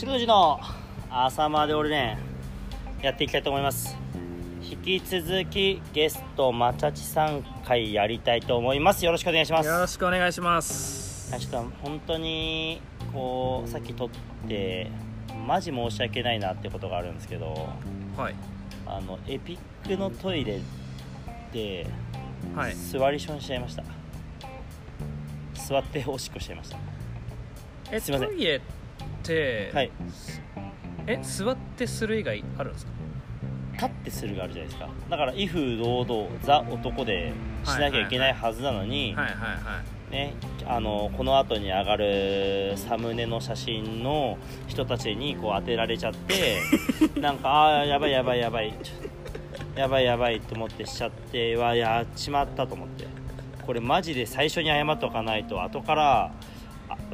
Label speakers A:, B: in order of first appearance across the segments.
A: 白時の朝まで俺ねやっていきたいと思います。引き続きゲストまちゃちさん会やりたいと思います。よろしくお願いします。
B: よろしくお願いします。
A: ちょっと本当にこうさっき撮ってマジ申し訳ないなってことがあるんですけど
B: はい。
A: あのエピックのトイレで
B: はい。
A: 座りションしちゃいました、座っておしっこしちゃいました。
B: え
A: すいません。
B: トイレって、
A: はい。
B: え座ってする以外あるんですか？
A: 立ってするがあるじゃないですか。だから威風堂々ザ男でしなきゃいけないはずなのに、
B: はいはいはい
A: ね、あのこの後に上がるサムネの写真の人たちにこう当てられちゃって なんかああやばいやばいやばいちょやばいやばいと思ってしちゃってはやっちまったと思って。これマジで最初に謝っておかないと後からあ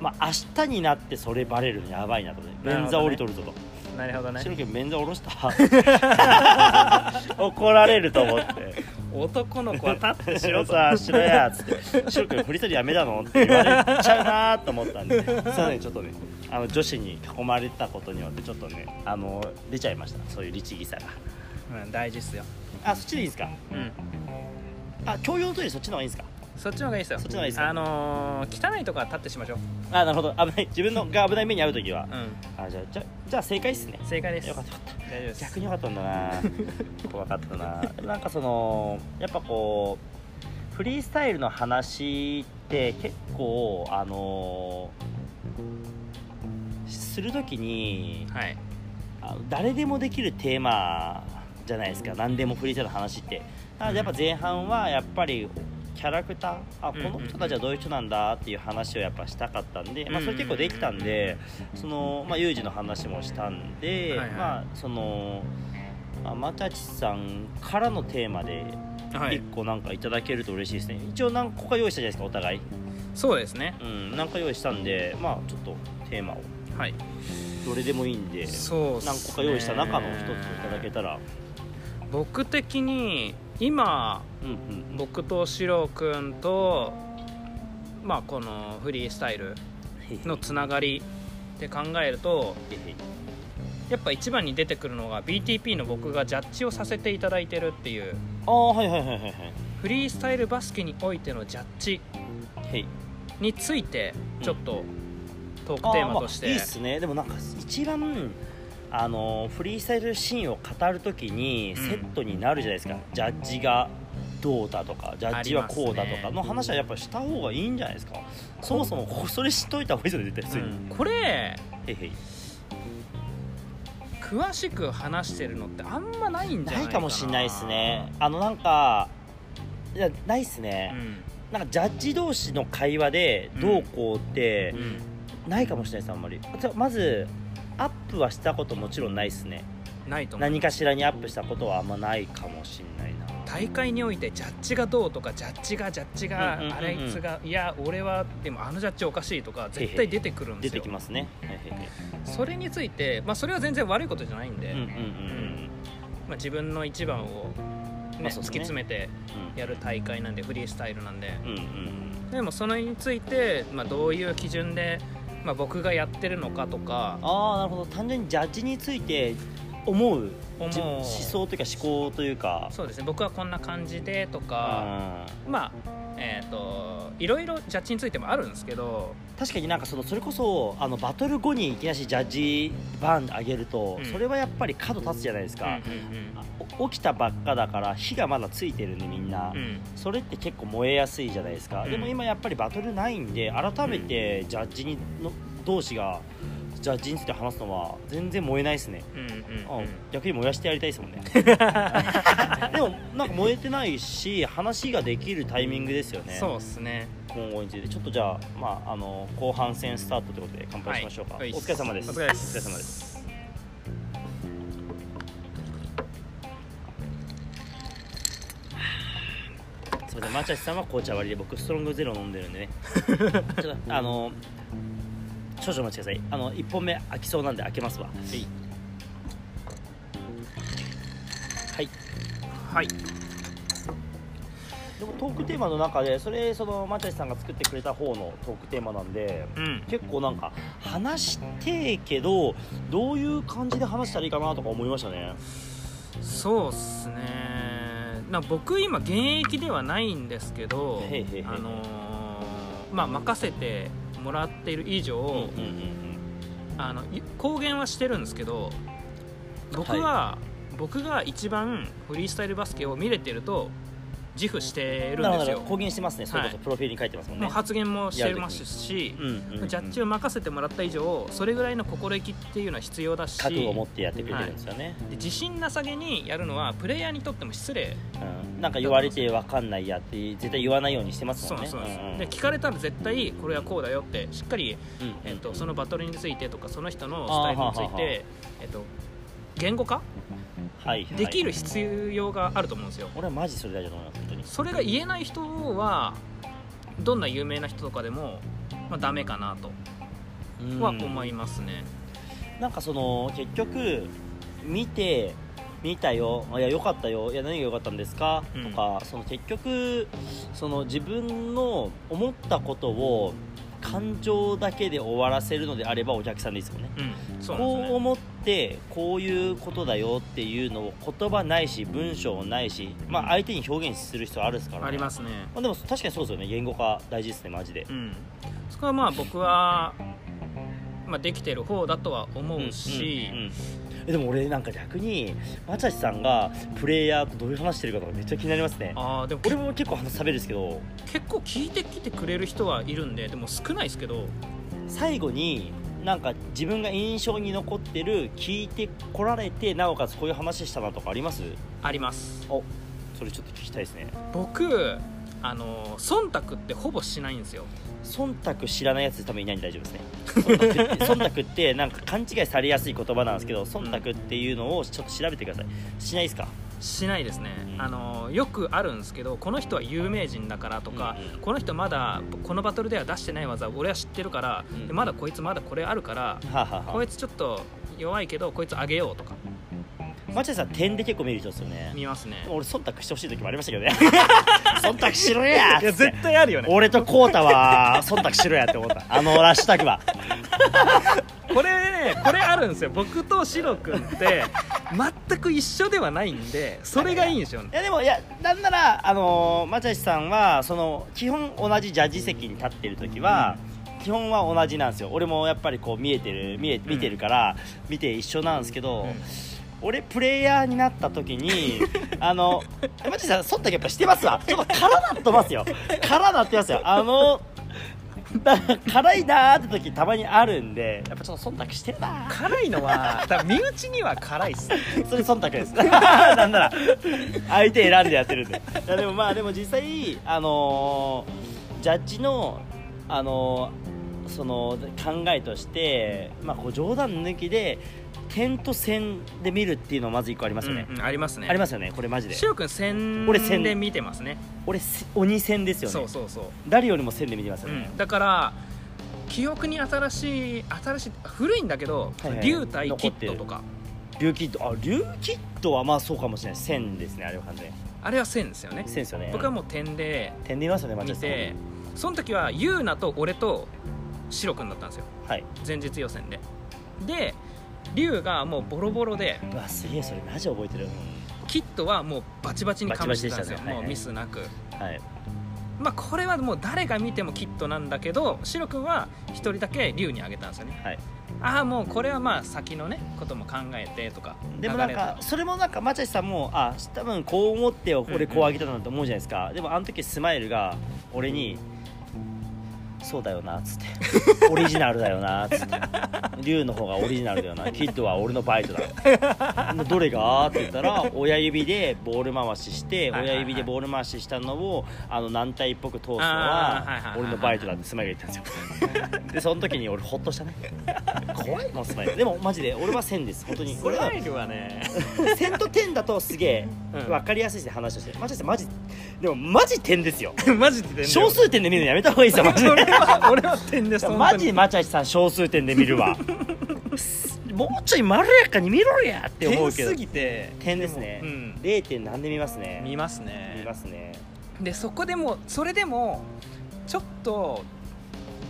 A: まあ明日になってそれバレるのやばいなとね。便座降りとるぞと。
B: なるほどね。
A: 白木便座下ろした？怒られると思って。
B: 男の子は立ってしろ
A: さしろやっつって。白くんフリースタイルやめたのって言われちゃうなと思ったんで。そうねちょっとね。あの女子に囲まれたことによってちょっとねあの出ちゃいました。そういう律儀さが。
B: うん大事っすよ。
A: あそっちでいいですか？
B: うん。
A: あ共用のトイレそっちの方がいいんですか？
B: そっちの方がいいですよ。
A: そっちの方がいいですか？
B: あのー、汚いとこは立ってしましょ。う
A: あなるほど。危ない。自分のが危ない目に遭う時は。
B: うん。
A: あじゃあじゃあじゃあ正解っすね。
B: 正解です。
A: よかった。よかった
B: 大丈夫です。
A: 逆によかったんだな。怖かったな。なんかそのやっぱこうフリースタイルの話って結構あのする時に
B: はい。
A: あの誰でもできるテーマじゃないですか。何でもフリースタイルの話って。なのでやっぱ前半はやっぱりキャラクターあこの人たちはどういう人なんだっていう話をやっぱしたかったんで、まあ、それ結構できたんでその、まあ、ユージの話もしたんで、
B: はいはい。
A: まあそのまあまたちさんからのテーマで
B: はい。
A: 1個なんかいただけると嬉しいですね、一応何個か用意したじゃないですかお互い。
B: そうですね。
A: うん何か用意したんでまあちょっとテーマを。
B: はい。
A: どれでもいいんで何個か用意した中の一ついただけたら。
B: 僕的に今
A: うんうん
B: 僕とシロくんとまあこのフリースタイルのつながりって考えるとやっぱ一番に出てくるのが BTP の僕がジャッジをさせていただいてるっていう。
A: ああはいはいはいはいはい。
B: フリースタイルバスケにおいてのジャッジについてちょっとトークテーマとして、
A: あーまあいいっすね。でもなんか一番あのフリースタイルシーンを語るときに
B: うん。
A: セットになるじゃないですか、ジャッジがどうだとかジャッジはこうだとか。の話はやっぱした方がいいんじゃないですか。そもそもこそれ知っといた方がいいですよね絶対
B: うん。これ
A: へいへい。
B: 詳しく話してるのってあんまないんじゃない
A: な。いかもしんないですね。あのなんかいやないっす
B: う
A: ね、
B: ん。
A: なんかジャッジ同士の会話でどうこうって
B: うん。
A: ないかもしれないですあんまり。じゃあまずアップはしたこともちろんないっすね。
B: ないと思う
A: 何かしらにアップしたことはあんまないかもしんないな。
B: 大会においてジャッジがどうとかジャッジがジャッジが
A: うんうんうんうん。
B: あれいつがいや俺はでもあのジャッジおかしいとか絶対出てくるんで
A: 出て
B: すよ
A: きますね。はいはいはい
B: それについてまあそれは全然悪いことじゃないんで、
A: うんうんうん
B: まあ、自分の一番を、ね突き
A: まあそうですね。
B: 詰めてやる大会なんでフリースタイルなんで。
A: うんうんうん。
B: でもそれについて、まあ、どういう基準で、まあ、僕がやってるのかとか。
A: ああなるほど。単純にジャッジについて思う。
B: 思う。
A: じ思想というか思考というか。
B: そうですね。僕はこんな感じでとか、
A: うん。
B: まあえっ、といろいろジャッジについてもあるんですけど
A: 確かになんかそのそれこそあのバトル後にいきなしジャッジバーン上げると、
B: うん。
A: それはやっぱり角立つじゃないですか、
B: うん
A: あお起きたばっかだから火がまだついてるんでみんな、
B: うん。うん
A: それって結構燃えやすいじゃないですか、
B: うん。
A: でも今やっぱりバトルないんで改めてジャッジにの同士がジャッジについて話すのは全然燃えないですね、
B: うんうん
A: あ
B: うん。
A: 逆に燃やしてやりたいですもんね。でもなんか燃えてないし話ができるタイミングですよね。
B: そうっすね。
A: 今後について。ちょっとじゃあ,、まあ、あの後半戦スタートということで乾杯しましょうか、
B: はい。
A: お疲れ様です。
B: お疲れです。
A: お疲れ様です。すみません。マチャシさんは紅茶割りで僕ストロングゼロ飲んでるんでね。ちょっとあの少々お待ちください。あの1本目開きそうなんで開けますわ。はい。はい。
B: はい。
A: でもトークテーマの中でそれそのマチャシさんが作ってくれた方のトークテーマなんで
B: うん。
A: 結構なんか話してえけどどういう感じで話したらいいかなとか思いましたね。
B: そうっすね。な僕今現役ではないんですけどあのーまあ任せてもらっている以上、あのい公言はしてるんですけど僕は、僕が一番フリースタイルバスケを見れてると自負して
A: る
B: んですよ。
A: ど公言してますね。それこそ
B: はい。
A: プロフィールに書いてますもんね。
B: もう発言もしてますし、
A: うんうんうん
B: ジャッジを任せてもらった以上それぐらいの心意気っていうのは必要だし
A: 覚悟を持ってやってくれてるん。ですよね、
B: で自信なさげにやるのはプレイヤーにとっても失礼
A: うん、なん。か言われて分かん。ないやって絶対言わないようにしてますもん。ね
B: そうそうです、
A: ん。ん。
B: で聞かれたら絶対これはこうだよってしっかり、
A: うん。
B: えっとそのバトルについてとかその人のスタイルについ
A: あーはーはーは
B: て、えっと言語化
A: はいはい
B: できる必要があると思うんですよ。
A: 俺はマジそれ大事だと思います本当に。
B: それが言えない人はどんな有名な人とかでも、まあ、ダメかなと。は思いますね、
A: なんかその結局見て見たよいや良かったよいや何が良かったんですか、
B: うん。
A: とかその結局その自分の思ったことを感情だけで終わらせるのであればお客さんでいいですもんね。
B: うん。そうね。
A: こう思ってこういうことだよっていうのを言葉ないし文章ないし、まあ、相手に表現する必要あるですから、ね、
B: ありますね。
A: まあ、でも確かにそうですよね。言語化大事ですねマジで。
B: うん。そこはまあ僕は、まあ、できてる方だとは思うし、
A: うんうんうんえでも俺なんか逆にマチャシさんがプレイヤーとどういう話してるかとかめっちゃ気になりますね。
B: あーでも
A: 俺も結構話さべるんですけど。
B: 結構聞いてきてくれる人はいるんででも少ないですけど。
A: 最後になんか自分が印象に残ってる聞いてこられてなおかつこういう話したなとかあります？
B: あります。
A: おそれちょっと聞きたいですね。
B: 僕あの忖度ってほぼしないんですよ
A: 忖度知らないやつ多分いないんで大丈夫ですね。忖度ってなんか勘違いされやすい言葉なんですけど忖度っていうのをちょっと調べてください。しないですか？
B: しないですね、
A: うん。
B: あのよくあるんですけどこの人は有名人だからとか、
A: うんうん
B: この人まだこのバトルでは出してない技俺は知ってるから、
A: うん。
B: でまだこいつまだこれあるから、
A: はあ、は
B: こいつちょっと弱いけどこいつあげようとか。
A: あ、マチャさん点で結構見る人ですよね。
B: 見ますね。
A: 俺忖度してほしい時もありましたけどね。忖度しろやっつって。
B: 対あるよ
A: 俺とコウタは忖度しろやって思った。あのラッシュタグは。
B: これねこれあるんですよ。僕とシロ君って全く一緒ではないんでそれがいいんですよ
A: いやでもいやなんならあのーマチャシさんはその基本同じジャッジ席に立ってる時は、基本は同じなんですよ。俺もやっぱりこう見えてる見え見てるから、見て一緒なんですけど、
B: うん
A: 俺プレイヤーになった時に あのマチャさん忖度やっぱしてますわ。ちょっと辛なってますよ。辛なってますよ。あのだ辛いなーって時たまにあるんでやっぱちょっと忖度してるなー。
B: 辛いのは多分身内には辛いっす。
A: それ忖度です。なんなら相手選んでやってるんで。いやでもまあでも実際あのージャッジのあのーその考えとしてまあこう冗談抜きで点と線で見るっていうのはまず一個ありますよね、
B: うんうんありますね。
A: ありますよねこれマジで。
B: シロ君線
A: 俺線。
B: で見てますね。
A: 俺せ鬼線ですよね。
B: そうそうそう。
A: 誰よりも線で見てますよね、
B: うん、だから記憶に新しい新しい古いんだけど
A: はいはい。
B: 竜対キッドとか。
A: 竜キッド。あ竜キッドはまあそうかもしれない。線ですねあれは完全に。
B: あれは線ですよね。
A: 線ですよね。
B: 僕はもう点で。
A: 点で見ますよねマジで。
B: その時はユーナと俺とシロ君だったんですよ。
A: はい。
B: 前日予選で。で竜がもうボロボロで
A: うわすげえそれマジ覚えてる、
B: キッドはもうバチバチにかましてたんですよ。
A: バチバチでしたね。
B: もうミスなく。
A: はい。
B: まあこれはもう誰が見てもキッドなんだけどシロ君は一人だけ竜にあげたんですよね。
A: はい。
B: ああもうこれはまあ先のねことも考えてとか
A: でもなん
B: 流れと
A: か。それもなんかマチャシさんもあ多分こう思って俺こうあげたなと思うじゃないですか、でもあの時スマイルが俺に「そうだよな」っつって「オリジナルだよな」っつって「龍の方がオリジナルだよな。キッドは俺のバイトだ」どれが?」って言ったら親指でボール回しして親指でボール回ししたのをあの軟体っぽく通すの
B: は
A: 俺のバイトだってスマイルが言ったんですよ。でその時に俺ホッとしたね。怖い。もんスマイル。でもマジで俺は線です。本当に。
B: ス
A: これは
B: マイルはね。
A: 線と点だとすげえ
B: うん。
A: 分かりやすいですね話として。マジでマジでもマジ点ですよ。
B: マジで
A: 少数点で見るのやめた方がいいですよマジ
B: 俺
A: で
B: は俺は点です
A: マジで
B: 本
A: マチャシさん少数点で見るわ。もうちょいまろやかに見ろやって思うけど。
B: 点すぎて。
A: 点ですね。
B: うん。
A: 0. 点何で見ますね。
B: 見ますね。
A: 見ますね。
B: でそこでもそれでもちょっと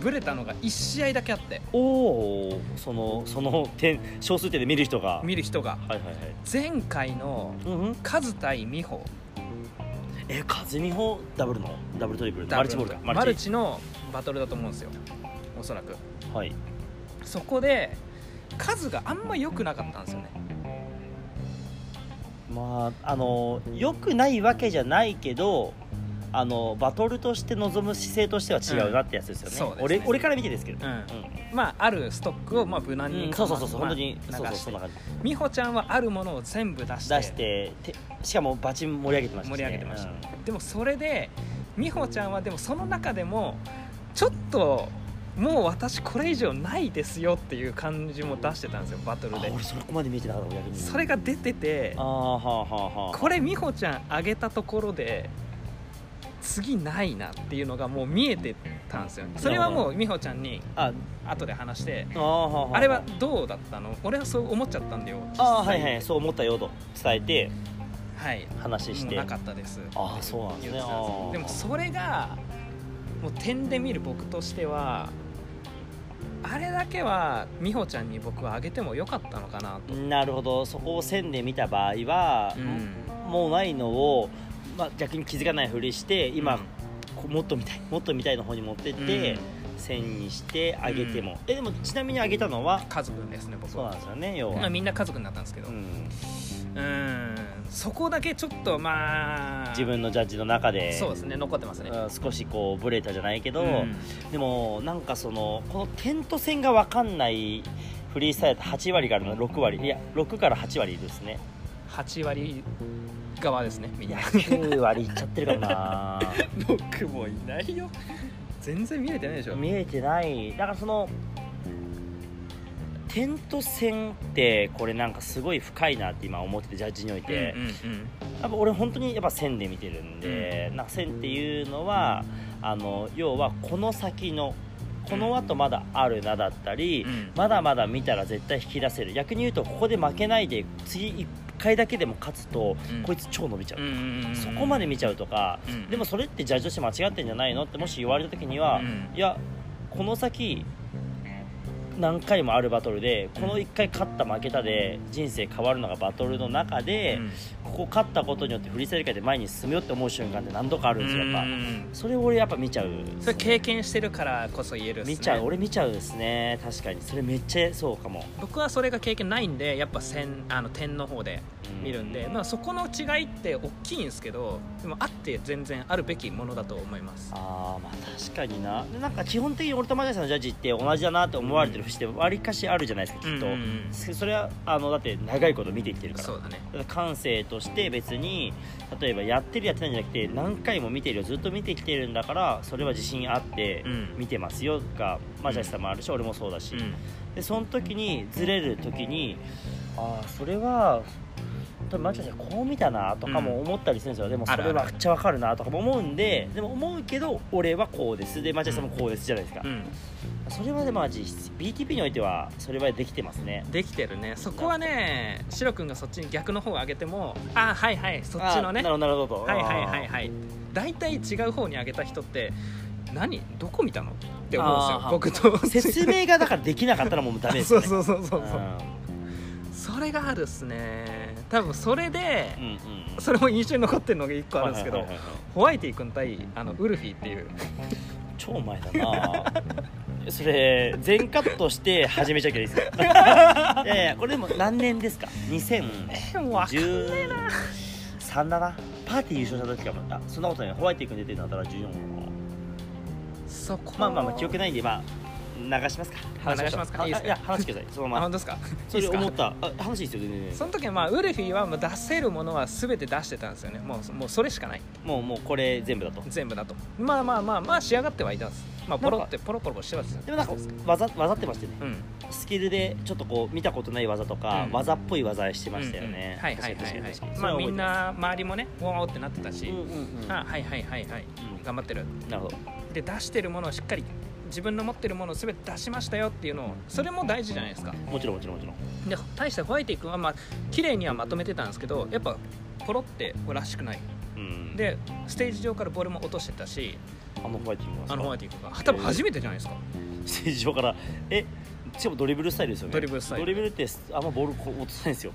B: ブレたのが1試合だけあって。
A: おおそのその点少数点で見る人が。
B: 見る人が。
A: はいはいはい。
B: 前回の
A: うんうん。
B: カズ対美穂
A: え風見穂ダブルの？ダブルトリプルマルチボールか。
B: マルチ。のバトルだと思うんですよ。おそらく。
A: はい。
B: そこでカズがあんま良くなかったんですよね。
A: まああの良くないわけじゃないけどあのバトルとして臨む姿勢としては違うなってやつですよね,、
B: うん
A: 俺俺から見てですけど、
B: うん。
A: うん。
B: まああるストックをまあ無難に、
A: うん。そうそうそうそう、
B: まあ
A: 本当に
B: 流
A: そうそうそんな感じ。
B: 美穂ちゃんはあるものを全部出して。
A: 出しててしかもバチ盛り上げてましたしね。
B: 盛り上げてました。
A: うん。
B: でもそれで美穂ちゃんはでもその中でもちょっともう私これ以上ないですよっていう感じも出してたんですよバトルで。
A: あ俺そこまで見てなかった逆に。
B: それが出てて
A: ああはあはあはあ
B: これ美穂ちゃん上げたところで次ないなっていうのがもう見えてたんですよそれはもう美穂ちゃんに
A: あ
B: 後で話して
A: あ
B: れはどうだったの？俺はそう思っちゃったんだよ。
A: ああはいはいそう思ったよと伝えて
B: はい。
A: 話して。
B: なかったです。
A: ああそうなんですね。
B: でもそれがもう点で見る僕としてはあれだけは美穂ちゃんに僕はあげてもよかったのかなと、
A: なるほど。そこを線で見た場合は、
B: うん。
A: もうないのを、まあ、逆に気づかないふりして今、
B: うん
A: もっと見たいもっと見たいの方に持ってって、
B: うん。
A: 線にしてあげても、
B: うん。
A: えでもちなみにあげたのは？
B: 家族ですね僕は。
A: そうなんですよね要は、
B: まあ、みんな家族になったんですけど。
A: う
B: うん。んそこだけちょっとまあ。
A: 自分のジャッジの中で。
B: そうですね残ってますね。
A: うん少しこうブレたじゃないけど、
B: うん。
A: でもなんかそのこの点と線が分かんないフリースタイルって8割からの6割いや6から8割ですね
B: 8割側ですねみんな。
A: 9割いっちゃってるかもな。
B: 僕もいないよ。全然見れてないでしょ。
A: 見えてない。だからその点と線ってこれなんかすごい深いなって今思っててジャッジにおいて、
B: うんうん
A: やっぱ俺本当にやっぱ線で見てるんで、なんか線っていうのはあの要はこの先のこの後まだあるなだったり、
B: うん。
A: まだまだ見たら絶対引き出せる。逆に言うとここで負けないで次1回だけでも勝つと、
B: うん。
A: こいつ超伸びちゃう、
B: うんうんうん
A: そこまで見ちゃうとか、
B: うん。
A: でもそれってジャッジとして間違ってんじゃないの？ってもし言われた時には、
B: うん。
A: いやこの先何回もあるバトルでこの1回勝った負けたで人生変わるのがバトルの中で、
B: うん
A: ここ勝ったことによってフリースタイル界で前に進むよって思う瞬間って何度かあるんですよやっぱ、それを俺やっぱ見ちゃう
B: それ経験してるからこそ言えるね
A: 見ちゃう俺見ちゃうですね。確かに。それめっちゃそうかも。
B: 僕はそれが経験ないんでやっぱ線あの点の方で見るんで、まあ、そこの違いって大きいんですけどでもあって全然あるべきものだと思います。
A: あーまあ確かにな。でなんか基本的に俺とマジャさんのジャッジって同じだなって思われてる節ってわりかしあるじゃないですかきっと、そそれはあのだって長いこと見てきてるから。
B: そうだね。
A: だ感性として別に例えばやってるやってないんじゃなくて何回も見てるよずっと見てきてるんだからそれは自信あって
B: うん。
A: 見てますよがマジャスさんもあるし俺もそうだし、
B: うん。
A: でその時にずれる時にああそれは多分マジャスさんこう見たなとかも思ったりするんですよ、でもそれはめっちゃわかるなとかも思うんででも思うけど俺はこうです。でマジャスさんもこうですじゃないですか、
B: うん。
A: それはでも実質 BTP においてはそれはできてますね。
B: できてるね。そこはねシロ君がそっちに逆の方を上げてもあはいはいそっちのね。
A: なるほどなるほど。
B: はいはいはいはい。大体違う方に上げた人って何？どこ見たの？って思うんですよ。僕と。
A: 説明がだからできなかったらもうダメです
B: そう
A: よね
B: そうそうそうそう。
A: うん
B: それがあるっすね。多分それで
A: うんうん
B: それも印象に残ってるのが1個あるんですけど
A: はいはいはいはい。
B: ホワイティ君対あのウルフィっていう。
A: 超前だな。それ全カットして始めちゃうけどいいですか いやいやこれでも何年ですか？2013
B: でもわかん。ねえな
A: だな。パーティー優勝した時かもあそんなことない。ホワイト君出てるのだったら14かな
B: そこ。
A: まあまあまあ記憶ないんでまあ流しますか？
B: あ流しますか
A: あ
B: いいですか？
A: いや話してください。そのまま。
B: あ本当ですか？
A: それ思った。あ話いいですよ全然。
B: その時はまあウルフィはもう出せるものは全て出してたんですよね。もうもうそれしかない。
A: もうもうこれ全部だと。
B: 全部だと。まあまあまあまあ仕上がってはいたんです。まあポロってポロポロしてます。
A: でもなんか技技ってましたよね。
B: うん。
A: スキルでちょっとこう見たことない技とか、
B: うん。
A: 技っぽい技してましたよね、
B: うんうん。はいはいはいはい。まあみんな周りもねわーってなってたし、
A: すうんうんうん。
B: あはいはいはいはい、
A: うん。
B: 頑張ってる。
A: なるほど。
B: で出してるものをしっかり自分の持ってるものを全て出しましたよっていうのをそれも大事じゃないですか。
A: もちろんもちろんもちろん。
B: で対してホワイティ君はまあ綺麗にはまとめてたんですけどやっぱポロってらしくない。
A: うん。
B: でステージ上からボールも落としてたし
A: あのホワイティングは
B: あのホワイティングが多分初めてじゃないですか。
A: ステージ上からえしかもドリブルスタイルですよね。
B: ドリブルスタイル。
A: ドリブルってあんまボール落とさないんですよ。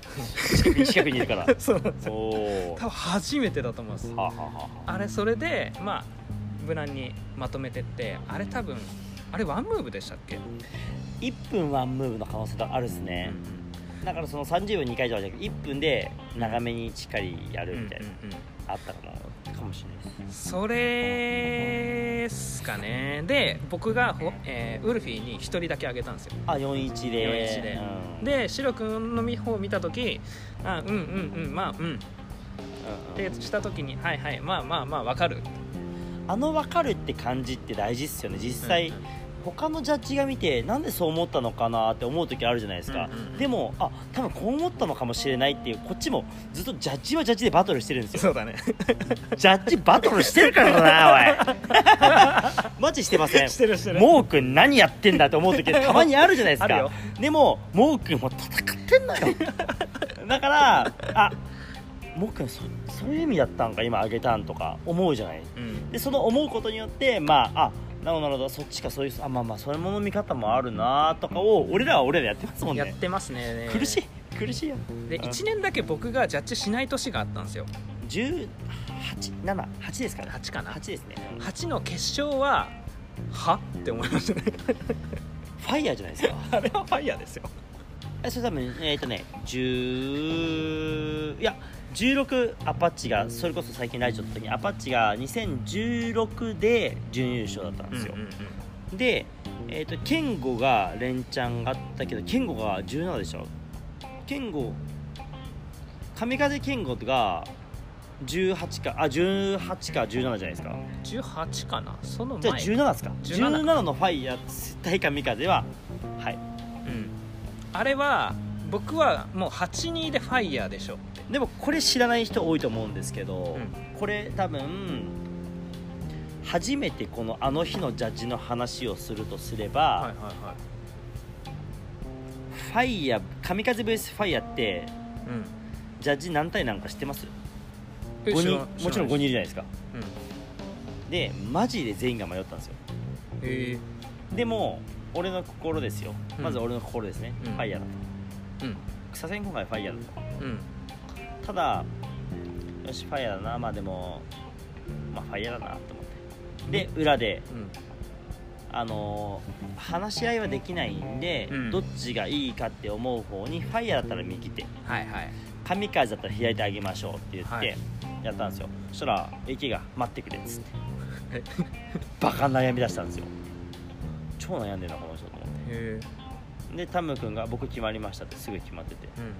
A: 近くに近くにいるから。
B: そう。なんですよ多分初めてだと思います。
A: はあ、はあはあ、
B: あれそれでまあ無難にまとめてってあれ多分あれワンムーブでしたっけ、
A: 1分ワンムーブの可能性があるですね、だからその30秒2回じゃなくて1分で長めにしっかりやるみたいな、
B: うんうんうん
A: あったかもかもしれないです。
B: それっすかね。で僕がほ、えーウルフィーに1人だけあげたんですよ。
A: あ41で。
B: 41で。
A: うん。
B: でシロ君の方を見た時あうんうんうんまあうん。
A: うんうん。
B: ってした時にはいはいまあまあまあわかる
A: あの分かるって感じって大事っすよね。実際、
B: うん。うん
A: 他のジャッジが見てなんでそう思ったのかなって思う時あるじゃないですか、
B: うんうんうん。
A: でもあ多分こう思ったのかもしれないっていうこっちもずっとジャッジはジャッジでバトルしてるんですよ。
B: そうだね。
A: ジャッジバトルしてるからなおい。マジしてません。
B: してるしてる。
A: モー君何やってんだって思う時 たまにあるじゃないですか。でもモー君も戦ってんのよ。だからあモー君そそういう意味だったんか今あげたんとか思うじゃない。
B: うん。
A: でその思うことによってまああなるほどなるほどそっちかそういうあまあまあそれもの見方もあるなとかを俺らは俺らでやってますもんね。
B: やってますね。
A: 苦しい。苦しいよ。
B: で
A: うん。
B: 1年だけ僕がジャッジしない年があったんですよ。
A: 187ですかね。
B: 8かな。
A: 8ですね。
B: 8の決勝はは？って思いましたね。
A: ファイヤーじゃないですか。
B: あれはファイヤーですよ。
A: えそれ多分えっ、とね10いや16アパッチがそれこそ最近ライチョの時にアパッチが2016で準優勝だったんですよ、で、えー、とケンゴが連チャンがあったけどケンゴが17でしょ。ケンゴ神風ケンゴが18かあ18か17じゃないですか。
B: 18かな。その
A: じゃあ
B: 前
A: 17ですか。
B: 17
A: 17のファイヤー対神風ははい。
B: うんあれは僕はもう82でファイヤーでしょ。
A: でもこれ知らない人多いと思うんですけど、
B: う
A: これ多分初めてこのあの日のジャッジの話をするとすれば、
B: はいはいはい。
A: ファイヤー神風 VS ファイヤーって
B: うん。
A: ジャッジ何対何か知ってます？
B: え
A: ?5
B: 知ら
A: 人もちろん5人いるじゃないですか。
B: うん。
A: でマジで全員が迷ったんですよ。
B: へえ
A: でも俺の心ですよ。
B: うん。
A: まず俺の心ですね、
B: うん。
A: ファイヤーだ。
B: うん。
A: とさすがに今回ファイヤーだと
B: うん。
A: ただよしファイヤーだな。まあでもまあファイヤーだなと思って。で裏で
B: うん。
A: あのー話し合いはできないんで、
B: うん。
A: どっちがいいかって思う方にファイヤーだったら右手
B: はいはい。
A: 神風だったら左手あげましょうって言って、
B: はい。
A: やったんですよ。そしたら駅が待ってくれっつって。バカ悩み出したんですよ超悩んでるなこの人と思って。でタム君が僕決まりましたってすぐ決まってて。
B: うん。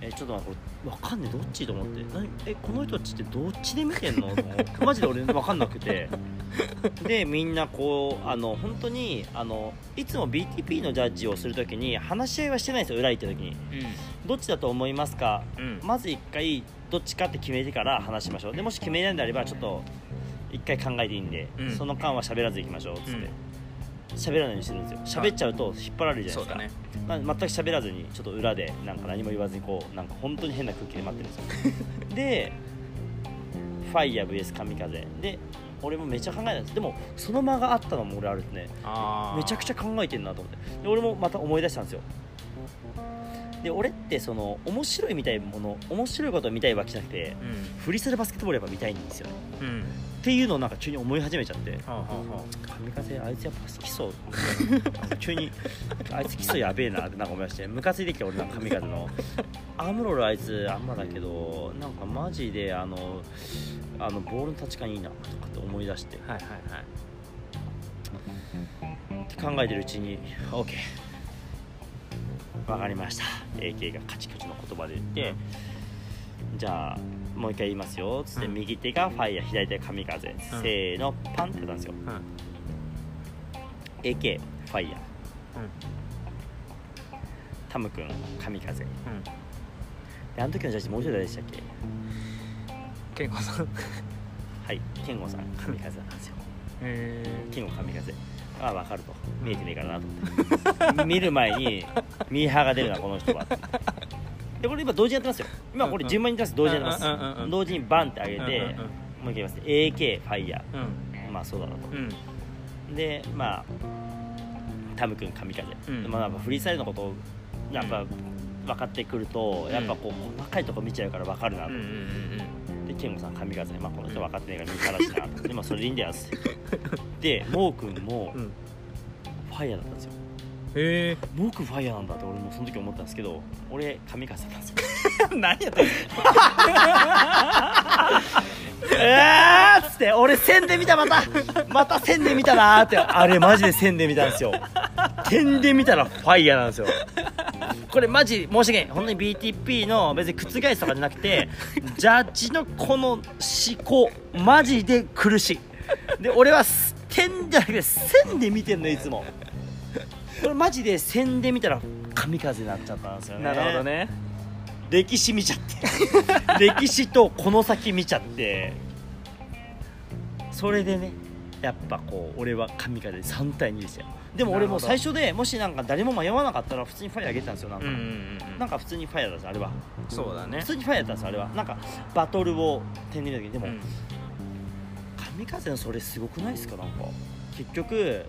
A: えちょっと待って俺分かんねえどっちと思って。何えこの人たちってどっちで見てんの？と思ってマジで俺分かんなくて。でみんなこうあの本当にあのいつも BTP のジャッジをするときに話し合いはしてないんですよ裏行った時に。どっちだと思いますか？
B: うん。
A: まず一回どっちかって決めてから話しましょう。でもし決めないんであればちょっと一回考えていいんで、
B: うん。
A: その間は喋らず行きましょうっつって。
B: うん
A: 喋、らないようにしてるんですよ。喋っちゃうと引っ張られるじゃないですか。
B: だね。
A: まあ全く喋らずにちょっと裏でなんか何も言わずにこうなんか本当に変な空気で待ってるんですよ。でファイヤー VS 神風。で俺もめっちゃ考えたんです。でもその間があったのも俺あるね。
B: ああ
A: めちゃくちゃ考えてんなと思って。で俺もまた思い出したんですよで俺ってその面白いみたいもの面白いことを見たいわけじゃなくて
B: うん。
A: フリースタイルバスケットボールやっぱ見たいんですよ。ね
B: うん。
A: っていうのをなんか急に思い始めちゃって。
B: はあはあは
A: 神風あいつやっぱ好きそう急にあいつ基礎やべえなってなんか思いましてムカついてきて俺なんか神風の。アームロールあいつあんまだけどなんかマジであのあのボールの立ち感いいなとかって思い出して。
B: あはいはいはい。
A: って考えてるうちに OK わかりました。AK がカチカチの言葉で言って、じゃあもう一回言いますよ。つって、
B: うん。
A: 右手がファイヤー左手が神風、せーのパンってやったんですよ。
B: うん。
A: AK ファイヤー。
B: うん。
A: タム君神風。で
B: うん。
A: あの時のジャッジもう一人誰でしたっけ？
B: 健吾さん。
A: はい健吾さん神風なんですよ。
B: へ
A: 健吾神風ああ分かると。見えてねえからなと見る前にミーハーが出るなこの人は。でこれ今同時にやってますよ。今これ順番に出す同時にやって
B: うんうんうんうん。
A: ます同時にバンって上げて、
B: うんうん
A: もう一回言います AK ファイヤ
B: うん。
A: ーまあそうだなと。
B: うん。
A: でまあタム君神風、
B: うん。
A: でまあやっぱフリースタイルのことをやっぱ分かってくると、やっぱこう細かいとこ見ちゃうから分かるなと、
B: うんうんうん
A: でケンゴさん神風、まあ、この人分かってないから見たらしいなとでまあそれでいいんだよっつって。でモー君も
B: うん。うん
A: ファイヤーだったんですよ。
B: へえ
A: モー君ファイヤーなんだって俺もその時思ったんですけど俺神風だったんですよ。
B: 何やってんの？
A: えーっつって俺線で見たまたまた線で見たなーって。あれマジで線で見たんですよ。点で見たらファイヤーなんですよ。これマジ申し訳ない。本当に BTP の別に覆すとかじゃなくてジャッジのこの思考マジで苦しい。で俺は点じゃなくて線で見てんのいつも。これマジで線で見たら神風になっちゃったんですよね。
B: なるほどね。
A: 歴史見ちゃって。歴史とこの先見ちゃって。それでねやっぱこう俺は神風で3対2ですよ。でも俺も最初でもしなんか誰も迷わなかったら普通にファイア上げてたんですよなんか、
B: うんうんうん
A: なんか普通にファイアだったんですあれは。
B: そうだね。
A: 普通にファイアだったんですあれは。なんかバトルを点で見た時にでも、
B: うん
A: 神風のそれすごくないですかなんか。結局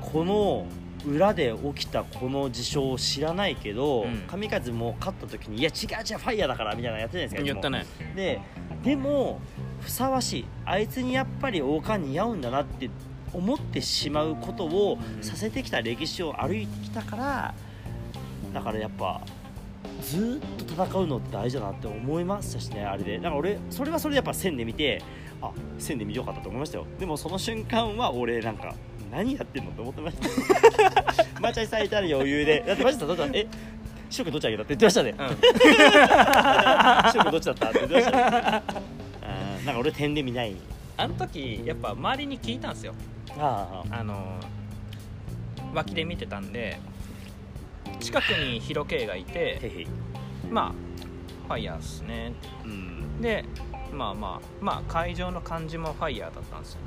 A: この裏で起きたこの事象を知らないけど、
B: うん。
A: 神風も勝った時にいや違う違うファイヤーだからみたいなのやってないですか
B: 言ったね。
A: ででもふさわしい。あいつにやっぱり王冠似合うんだなって思ってしまうことを
B: うん。
A: させてきた歴史を歩いてきたからだからやっぱずーっと戦うのって大事だなって思いましたしねあれで。だから俺それはそれでやっぱ線で見てあ線で見てよかったと思いましたよ。でもその瞬間は俺なんか何やってんのって思ってました。マーチャイさんいたら余裕で。だってマジでどっちだえ白くどっちあげたって言ってましたね。
B: うん。
A: どっちだった？って言ってましたね。あーなんか俺点で見ない。
B: あの時やっぱ周りに聞いたんですよ。
A: ああ
B: あの脇で見てたんで近くにヒロケイがいてまあファイヤーっすね。
A: うん。
B: でまあまあまあ会場の感じもファイヤーだったんですよ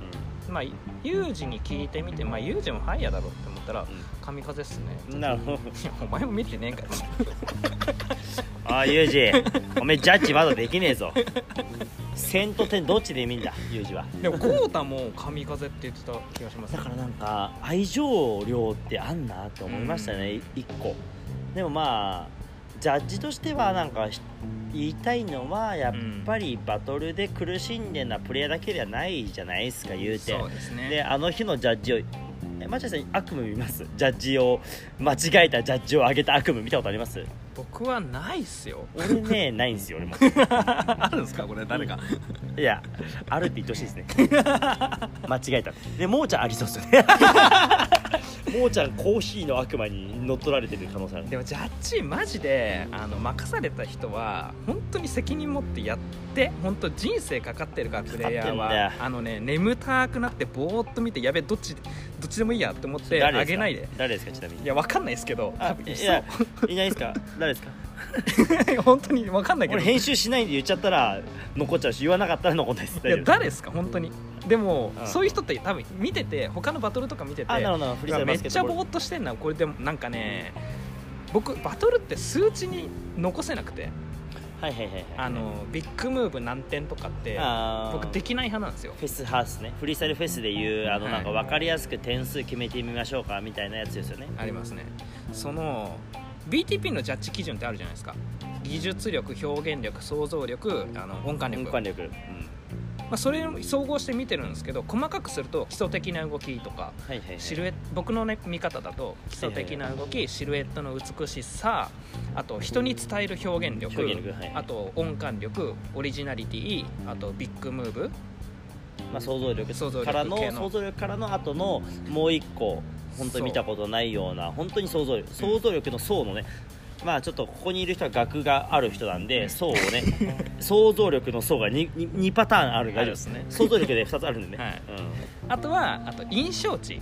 B: まあユージに聞いてみてまあユージもファイヤーだろうって思ったら神風っすね。
A: うんなるほど。
B: お前も見てねえんかよ
A: ああユージ。おめえジャッジまだできねえぞ。線と点どっちで見んだユージは。
B: でも豪太も神風って言ってた気がします。
A: だからなんか愛情量ってあんなって思いましたね、一個でもまあジャッジとしてはなんかひ言いたいのはやっぱりバトルで苦しんでるのはプレイヤーだけではないじゃないですか言うて。
B: そうですね。
A: であの日のジャッジをえマチャさん悪夢見ます？ジャッジを間違えたジャッジを上げた悪夢見たことあります？
B: 僕はないっすよ。
A: 俺ね ないんですよ俺も。
B: あるんですか？これ誰か
A: いやあるって言ってほしいですね。間違えたでもーちゃんありそうですよねもーちゃんコーヒーの悪魔に乗っ取られてる可能性ある。
B: でもジャッジマジであの任された人は本当に責任持ってやって本当人生かかってるからプレイヤーは。あのね眠たくなってぼーっと見てやべどっちどっちでもいいやって思ってあげないで。
A: 誰ですかちなみに？
B: いやわかんないですけどい
A: いやいないですか？誰ですか？
B: 本当にわかんないけど。
A: 俺編集しないで言っちゃったら残っちゃうし言わなかったら残んないです。
B: いや誰ですか？本当に でも、
A: うん。
B: そういう人って多分見てて他のバトルとか見てて
A: あなるほどフリースタイル
B: め
A: バスケットボール。
B: っちゃぼーっとしてんな。これでもなんかね僕バトルって数値に残せなくて。
A: はいはいはいはい。
B: あのビッグムーブ何点とかって
A: あー。
B: 僕できない派なんですよ。
A: フェスハウスね。フリースタイルフェスでいうあの
B: はい。
A: なんか分かりやすく点数決めてみましょうかみたいなやつですよね。
B: ありますね。その BTP のジャッジ基準ってあるじゃないですか。技術力表現力想像力あの音感力。
A: 音感力、うん、
B: まあ、それを総合して見てるんですけど細かくすると基礎的な動きとか
A: はいはいはい。
B: シルエット僕の、ね、見方だと基礎的な動きシルエットの美しさあと人に伝える表現力
A: はい
B: あと音感力オリジナリティあとビッグムーブ。
A: まあ、想像力からの想像力からの後のもう一個本当に見たことないような本当に想像力想像力の層のねまあちょっとここにいる人は学がある人なんで層をね 想像力の層が 2, 2, パターンある。んで大丈夫です
B: ね。
A: 想像力で2つあるんでね、
B: はい。
A: うん。
B: あとはあと印象値。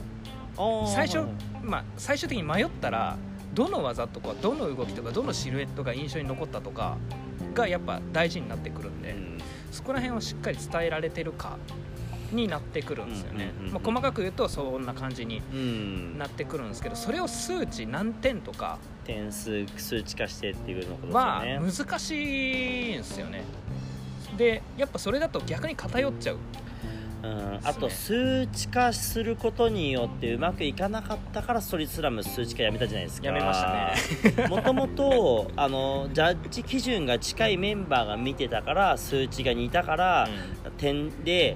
B: 最初、まあ、最終的に迷ったらどの技とかどの動きとかどのシルエットが印象に残ったとかがやっぱ大事になってくるんで、
A: うん。
B: そこら辺をしっかり伝えられてるかになってくるんですよね。
A: うんうんうんうん
B: まあ細かく言うとそんな感じに
A: うん。
B: なってくるんですけどそれを数値何点とか
A: 点数数値化してっていうのこと
B: は
A: ね、
B: 難しいんですよね。でやっぱそれだと逆に偏っちゃう。
A: うん、あと数値化することによってうまくいかなかったからストリートスラム数値化やめたじゃないですか。
B: やめましたね。
A: もともとあのジャッジ基準が近いメンバーが見てたから数値が似たから、点で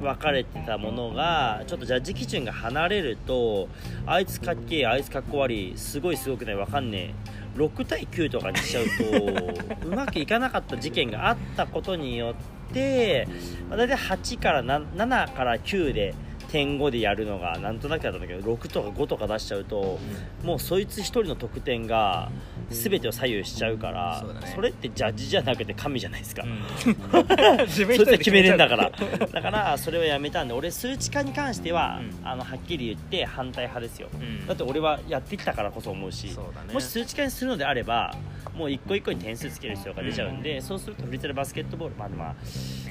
A: 分かれてたものがちょっとジャッジ基準が離れるとあいつかっけえあいつかっこ悪いすごいすごくない分かんねえ。6対9とかにしちゃうと うまくいかなかった事件があったことによって、まあ、大体8からな7から9で点5でやるのがなんとなくだったんだけど6とか5とか出しちゃうともうそいつ1人の得点が全てを左右しちゃうから、
B: そうだね。
A: それってジャッジじゃなくて神じゃないですか。
B: 自
A: そいつは決めれんだか
B: ら。
A: らだからそれをやめたんで俺数値化に関しては、
B: うん。
A: あのはっきり言って反対派ですよ、
B: うん。
A: だって俺はやってきたからこそ思うし
B: ね。
A: もし数値化にするのであればもう一個一個に点数つける必要が出ちゃうんで、そうするとフリータルバスケットボールまあまあ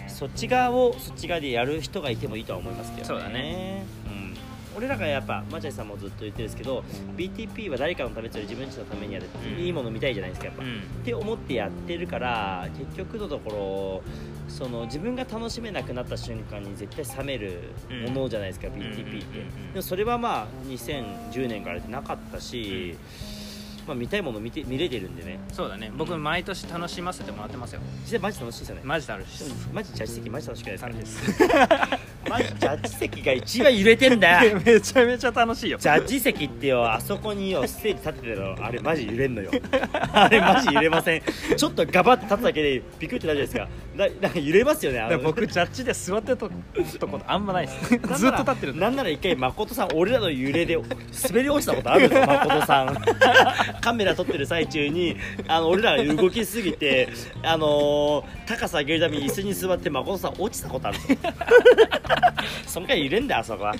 A: そっち側をそっち側でやる人がいてもいいとは思いますけどね。
B: そうだね。
A: うん。俺らがやっぱマチャイさんもずっと言ってるんですけど BTP は誰かのためというより自分たちのためにやるっていう
B: うん。
A: いいもの見たいじゃないですかやっぱ、
B: うん。
A: って思ってやってるから結局のところその自分が楽しめなくなった瞬間に絶対冷めるものじゃないですか、
B: ん
A: BTP って、
B: うんうんうんうん
A: でもそれはまあ2010年からなかったし、まあ、見たいもの見て見れてるんでね。
B: そうだね。僕毎年楽しませてもらってますよ。
A: 実際マジ楽しいですよね。
B: マジであるし
A: マジジャッジ席マジ楽しくないですか？
B: 楽しいです
A: マジジャッジ席が一番揺れてんだ。よ
B: めちゃめちゃ楽しいよ。
A: ジャッジ席ってよあそこによステージ立ってたの。あれマジ揺れんのよ。あれマジ揺れません。ちょっとガバって立つだけでビクってなるじゃないですか。だなんか揺れますよね
B: 僕ジャッジで座ってるととこあんまないです。ずっと立ってる
A: なんなら一回誠さん俺らの揺れで滑り落ちたことあるんですよ誠さん。カメラ撮ってる最中に。あの俺らが動きすぎてあのー高さ上げるために椅子に座って誠さん落ちたことあるんですよ そんかい揺れんだよあそこは。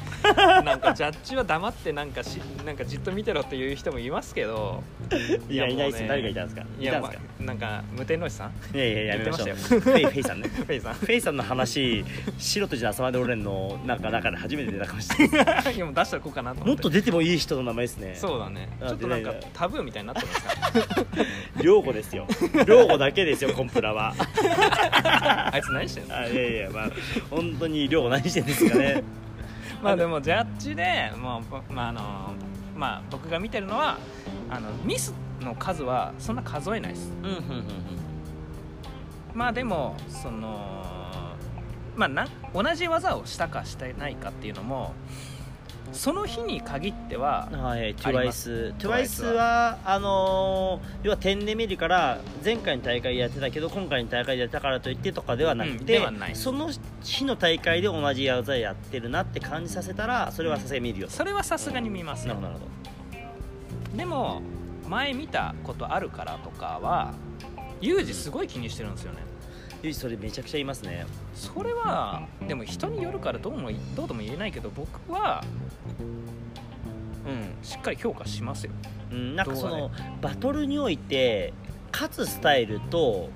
B: なんかジャッジは黙ってなんかしなんかじっと見てろっていう人もいますけど。
A: いやいないです。誰がいたんですか？
B: いやまあなんか無天老師さん？
A: いやいややめましょう。フェイフェイさんね。
B: フェイさん。
A: フェイさんの話白とじの朝まで俺のなんか中で初めて出たかもしれない。
B: いやもう出しておこうかなと思っ
A: もってと出てもいい人の名前ですね。
B: そうだね。
A: あ
B: ちょっとなんかタブーみたいになってますか？
A: 両語ですよ。両語だけですよコンプラは。
B: あいつ何してんの？
A: あいやいやまあ本当に両語何してんですかね。
B: まあでもジャッジでもう、まああのまあ、僕が見てるのはあのミスの数はそんな数えないです。
A: うんうんうん。
B: まあでもそのまあな同じ技をしたかしてないかっていうのもその日に限っては
A: うんはい
B: あります。
A: TWICE TWICE は。あのー要は点で見るから前回の大会やってたけど今回の大会でやったからといってとかではなく
B: うん
A: て、
B: ではない。
A: その日の大会で同じ技やってるなって感じさせたらそれはさすがに見るよ。
B: それはさすがに見ます。よ
A: なるほど。
B: でも前見たことあるからとかはユージすごい気にしてるんですよね
A: どゆうじそれめちゃくちゃ言いますね。
B: それはでも人によるからどうもどうとも言えないけど僕はうんしっかり評価しますよ。
A: うん、なんかそのバトルにおいて勝つスタイルと,、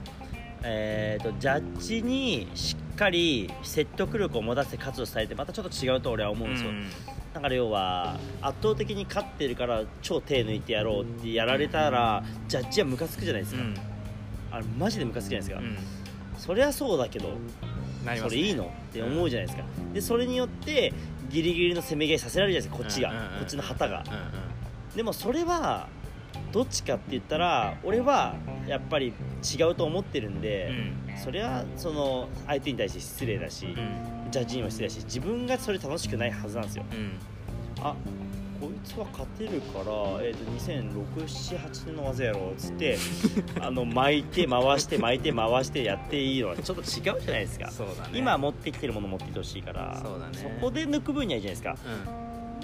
A: えー、とジャッジにしっかり説得力を持たせて勝つスタイルってまたちょっと違うと俺は思うんですよ、
B: ん。
A: だから要は圧倒的に勝ってるから超手抜いてやろうってやられたらジャッジはムカつくじゃないですか、
B: うん。
A: あれマジでムカつくじゃないですか、
B: うん
A: そりゃそうだけど
B: ね。
A: それいいのって思うじゃないですか、でそれによってギリギリの攻め合いさせられるじゃないですかこっちが、
B: うんうん。うん
A: こっちの旗が。
B: うんうん。
A: でもそれはどっちかって言ったら俺はやっぱり違うと思ってるんで、それはその相手に対して失礼だし、
B: うん。
A: ジャッジにも失礼だし自分がそれ楽しくないはずなんですよ。
B: うん。
A: あこいつは勝てるから、えー、と200678年の技やろうっつって あの巻いて回して巻いて回してやっていいのはちょっと違うじゃないですか。
B: そうだね。
A: 今持ってきてるもの持ってきてほしいから
B: そうだね。
A: こで抜く分にはいいじゃないですか。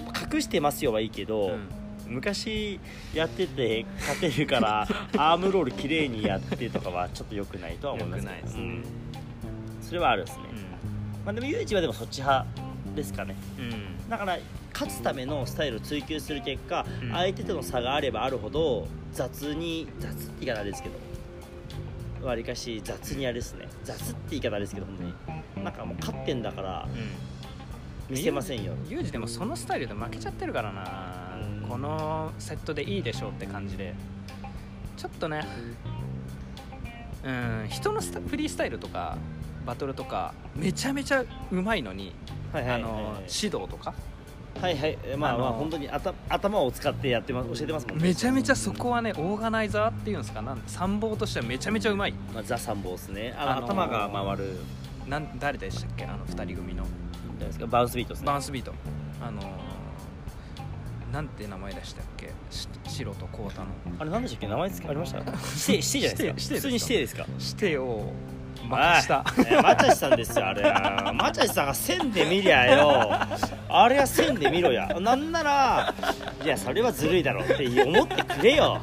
B: うん。
A: 隠してますよはいいけど、
B: うん。
A: 昔やってて勝てるから アームロール綺麗にやってとかはちょっと良くないとは思います
B: 良くないですね。
A: うん。それはあるですね、まあ、でもユージはでもそっち派ですかね。
B: うん。
A: だから勝つためのスタイルを追求する結果、
B: うん。
A: 相手との差があればあるほど雑に雑って言い方ですけどわりかし雑にあれですね。雑って言い方ですけど本当に。なんかもう勝ってんだから見せませんよ。
B: ユージでもそのスタイルで負けちゃってるからな。
A: うん。
B: このセットでいいでしょうって感じで。ちょっとねうん人のスタフリースタイルとかバトルとかめちゃめちゃうまいのに、
A: はいはい。
B: あの指導とか
A: はいはいまあまあ本当に頭頭を使ってやってます教えてますもんね。
B: めちゃめちゃそこはねオーガナイザーっていうんですか？なん参謀としてはめちゃめちゃうまい。
A: まあ、ザ・サンボーですね。あの、
B: あのー
A: 頭が回る。
B: なん誰でしたっけ？あの2人組の。
A: ですか？バウンスビートですね。
B: バウンスビート。あのーなんて名前でしたっけ？し白とコータの。
A: あれ何でしたっけ？名前つけありました？指定指定じゃないですか？普通に指定ですか？
B: してを任した。
A: はいえーマチさんですよあれ。マチさんが線で見りゃよ。あれは線で見ろや。なんならいやそれはずるいだろって思ってくれよ。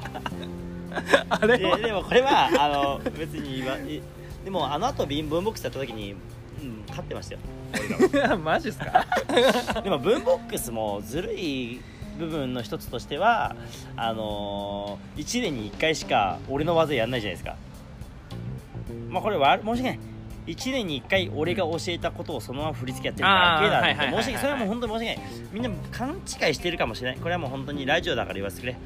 B: あれは。
A: ででもこれはあの別に言わいでもあの後ビンブンボックスやった時に、うん、勝ってましたよ。
B: マジっすか？
A: でもブンボックスもずるい部分の一つとしてはあのー、1年に1回しか俺の技やんないじゃないですかまあこれは申し訳ない。1年に1回俺が教えたことをそのまま振り付けやってるだけ
B: あーはい
A: なん
B: はいはいはい。
A: それはもう本当に申し訳ない。みんな勘違いしてるかもしれない。これはもう本当にラジオだから言わせてくれ。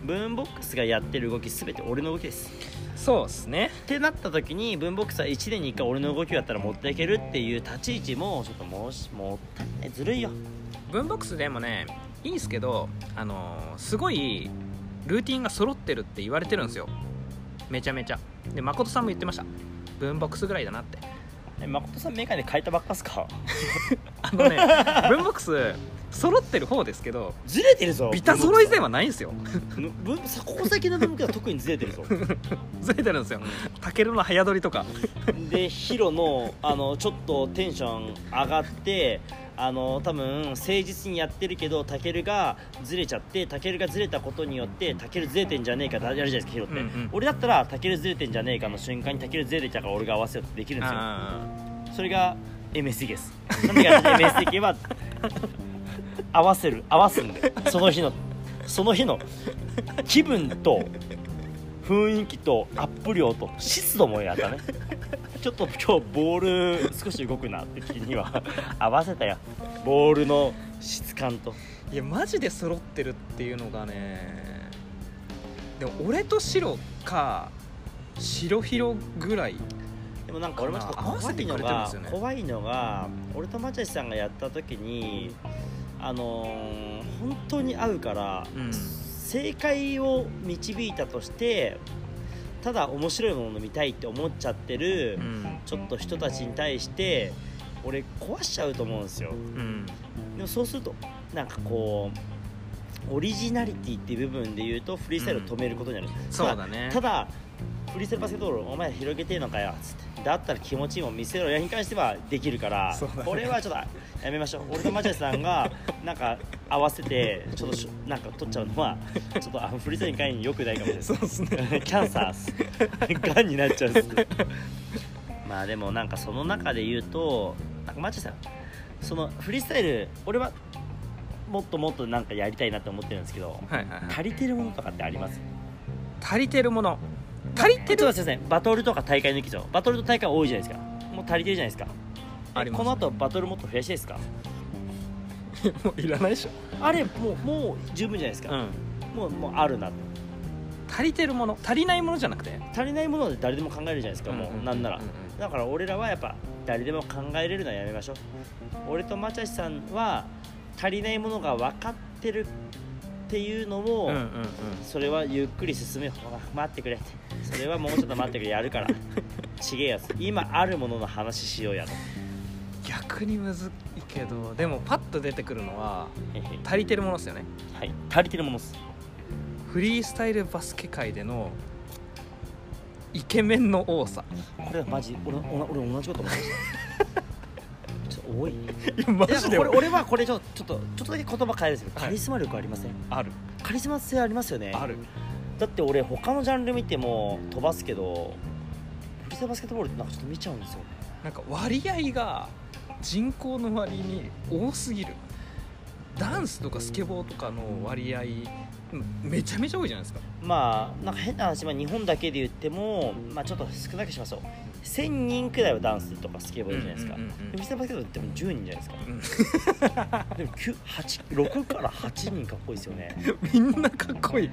B: うん。
A: ブーンボックスがやってる動き全て俺の動きです。
B: そうっすね。
A: ってなった時にブーンボックスは1年に1回俺の動きをやったら持っていけるっていう立ち位置もちょっともうしもったいない。ずるいよ。
B: 文ボックスでもねいいんですけどあのーすごいルーティンが揃ってるって言われてるんですよめちゃめちゃ。で誠さんも言ってました。文ボックスぐらいだなって。
A: え誠さんメガネ変えたばっかっすか？
B: あのね文ボックス揃ってる方ですけど
A: ずれてるぞ。
B: ビタ揃い勢はないんですよ。
A: ぶぶさここ先の部分が特にずれてるぞ。
B: ずれてるんですよ。タケルの早撮りとか。
A: でヒロのあのちょっとテンション上がってあの多分誠実にやってるけどタケルがずれちゃってタケルがずれたことによってタケルずれてんじゃねえかってやるじゃないですかヒロって、
B: うんうん
A: 俺だったらタケルずれてんじゃねえかの瞬間にタケルずれたから俺が合わせようってできるんですよ。
B: あ
A: それが MSD です。なんでかって MSD は合わせる合わすんでその日のその日の気分と雰囲気とアップ量と湿度もやったねちょっと今日ボール少し動くなって気には合わせたよ。ボールの質感と。
B: ーいやマジで揃ってるっていうのがねでも俺と白か白ヒロぐらい
A: でもなんか俺もちょっと
B: 合わ
A: 怖いのが
B: ね。
A: 怖いのが俺とマチャシさんがやった時にあのー本当に合うから、
B: うん。
A: 正解を導いたとしてただ面白いものを見たいって思っちゃってる、
B: うん。
A: ちょっと人たちに対して俺壊しちゃうと思うんですよ。
B: うん。
A: でもそうするとなんかこうオリジナリティっていう部分で言うとフリースタイルを止めることになる、
B: そうだね。
A: ただフリースタイルバスケットボールお前広げてえのかよつってだったら気持ちいいもん見せろよ。に関してはできるから、
B: ね。
A: これはちょっとやめましょう。俺とマチャさんが なんか合わせてちょっとしょなんか取っちゃうのはちょっとあのフリースタイル会に良くないかもしれない。
B: そうですね。
A: キャンサーっす。がんになっちゃうんです。まあでもなんかその中で言うとなんかマチャさんそのフリースタイル俺はもっともっとなんかやりたいなって思ってるんですけど
B: はいはいはい。
A: 足りてるものとかってあります？
B: 足りてるもの足りてる。
A: すいませんバトルとか大会抜きでバトルと大会多いじゃないですか。もう足りてるじゃないですか。
B: あります
A: この後バトルもっと増やしたいですか？
B: もういらないでしょ。
A: あれもうもう十分じゃないですか、
B: うん。
A: もうもうあるな。
B: 足りてるもの足りないものじゃなくて？
A: 足りないもので誰でも考えるじゃないですか、も
B: う
A: なんなら、だから俺らはやっぱ誰でも考えれるのはやめましょう。俺とマチャシさんは足りないものが分かってるっていうのを、
B: うんうんうん。
A: それはゆっくり進めよほら待ってくれって。それはもうちょっと待ってくれやるから。ちげえやつ。今あるものの話しようやと。
B: 逆にむずいけどでもパッと出てくるのは足りてるものですよね。
A: はい。足りてるものです。
B: フリースタイルバスケ界でのイケメンの多さ。
A: これはマジ俺俺俺同じこと思いました多い。
B: いやマ
A: い。やこれ俺はこれちょっとちょっとちょっとだけ言葉変えるんですけど、
B: はい。
A: カリスマ力ありません？
B: ある。
A: カリスマ性ありますよね。
B: ある。
A: だって俺他のジャンル見ても飛ばすけどフリースタイルバスケットボールってなんかちょっと見ちゃうんですよ。ね
B: なんか割合が人口の割に多すぎる。ダンスとかスケボーとかの割合めちゃめちゃ多いじゃないですか。
A: まあなんか変な話、まあ、日本だけで言っても、まあ、ちょっと少なくしますよ1000人くらいはダンスとかスケボーじゃないですか、
B: うんうんうんうん。
A: でフリースタイルバスケットボールっても10人じゃないですか。
B: うん。
A: でも9 8 6から8人かっこいいですよね。
B: みんなかっこいい、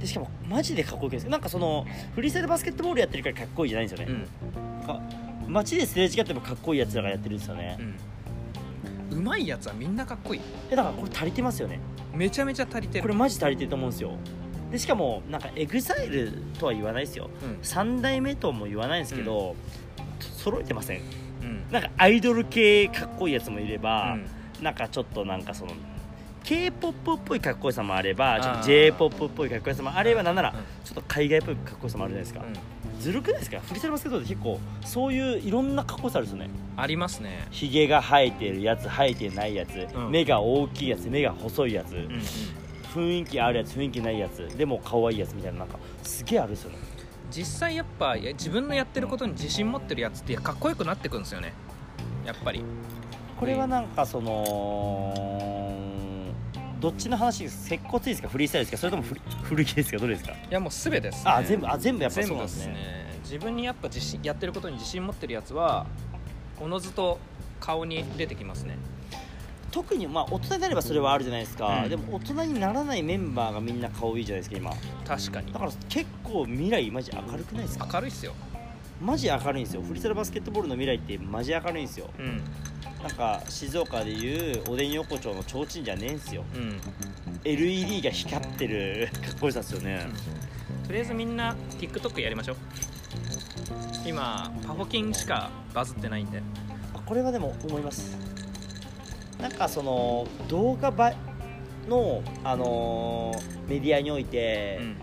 A: でしかもマジでかっこいいですなんかそのフリースタイルバスケットボールやってるからかっこいいじゃないんですよね、
B: うん。
A: か街ですれ違ってもかっこいいやつらがやってるんですよね、
B: うん、うまいやつはみんなかっこいい。
A: えだからこれ足りてますよね。
B: めちゃめちゃ足りてる。
A: これマジ足りてると思うんですよでしかもなんかエグザイルとは言わないですよ。
B: うん。
A: 3代目とも言わないんですけど、揃えてません。
B: うん。
A: なんかアイドル系かっこいいやつもいれば、
B: うん。
A: なんかちょっとなんかその k p o p っぽいかっこよさもあればちょっと j p o p っぽいかっこよさもあればなんなら
B: うん。
A: ちょっと海外っぽいかっこよさもあるじゃないですか、ずるくないですか？フリースタイルバスケットって結構そういういろんなかっこよさあるんですよね
B: ありますね。
A: ひげが生えてるやつ生えてないやつ、
B: うん。
A: 目が大きいやつ目が細いやつ、
B: うんうん
A: 雰囲気あるやつ雰囲気ないやつでも可愛いやつみたいななんかすげえあるんですよね。
B: 実際やっぱ自分のやってることに自信持ってるやつってかっこよくなってくるんですよね。やっぱり。
A: これはなんかそのどっちの話接骨院ですかフリースタイルですかそれとも古着ですかどれですか？
B: いやもう全てですね。
A: あ全部あ全部やっぱそうなんですすね
B: ね。自分にやっぱ自信やってることに自信持ってるやつはおのずと顔に出てきますね
A: 特にまあ大人になればそれはあるじゃないですか、
B: うん。
A: でも大人にならないメンバーがみんな顔いいじゃないですか今。
B: 確かに。
A: だから結構未来マジ明るくないですか？
B: 明るいっすよ。
A: マジ明るいんですよ。フリースタイルバスケットボールの未来ってマジ明るいんですよ。
B: うん。
A: なんか静岡でいうおでん横丁の提灯じゃねえんすよ。
B: うん。
A: LED が光ってるかっこよさですよね、
B: とりあえずみんな TikTok やりましょう。今パフォキンしかバズってないんで。
A: あこれはでも思いますなんかその動画ばの、あのーメディアにおいて、
B: うん。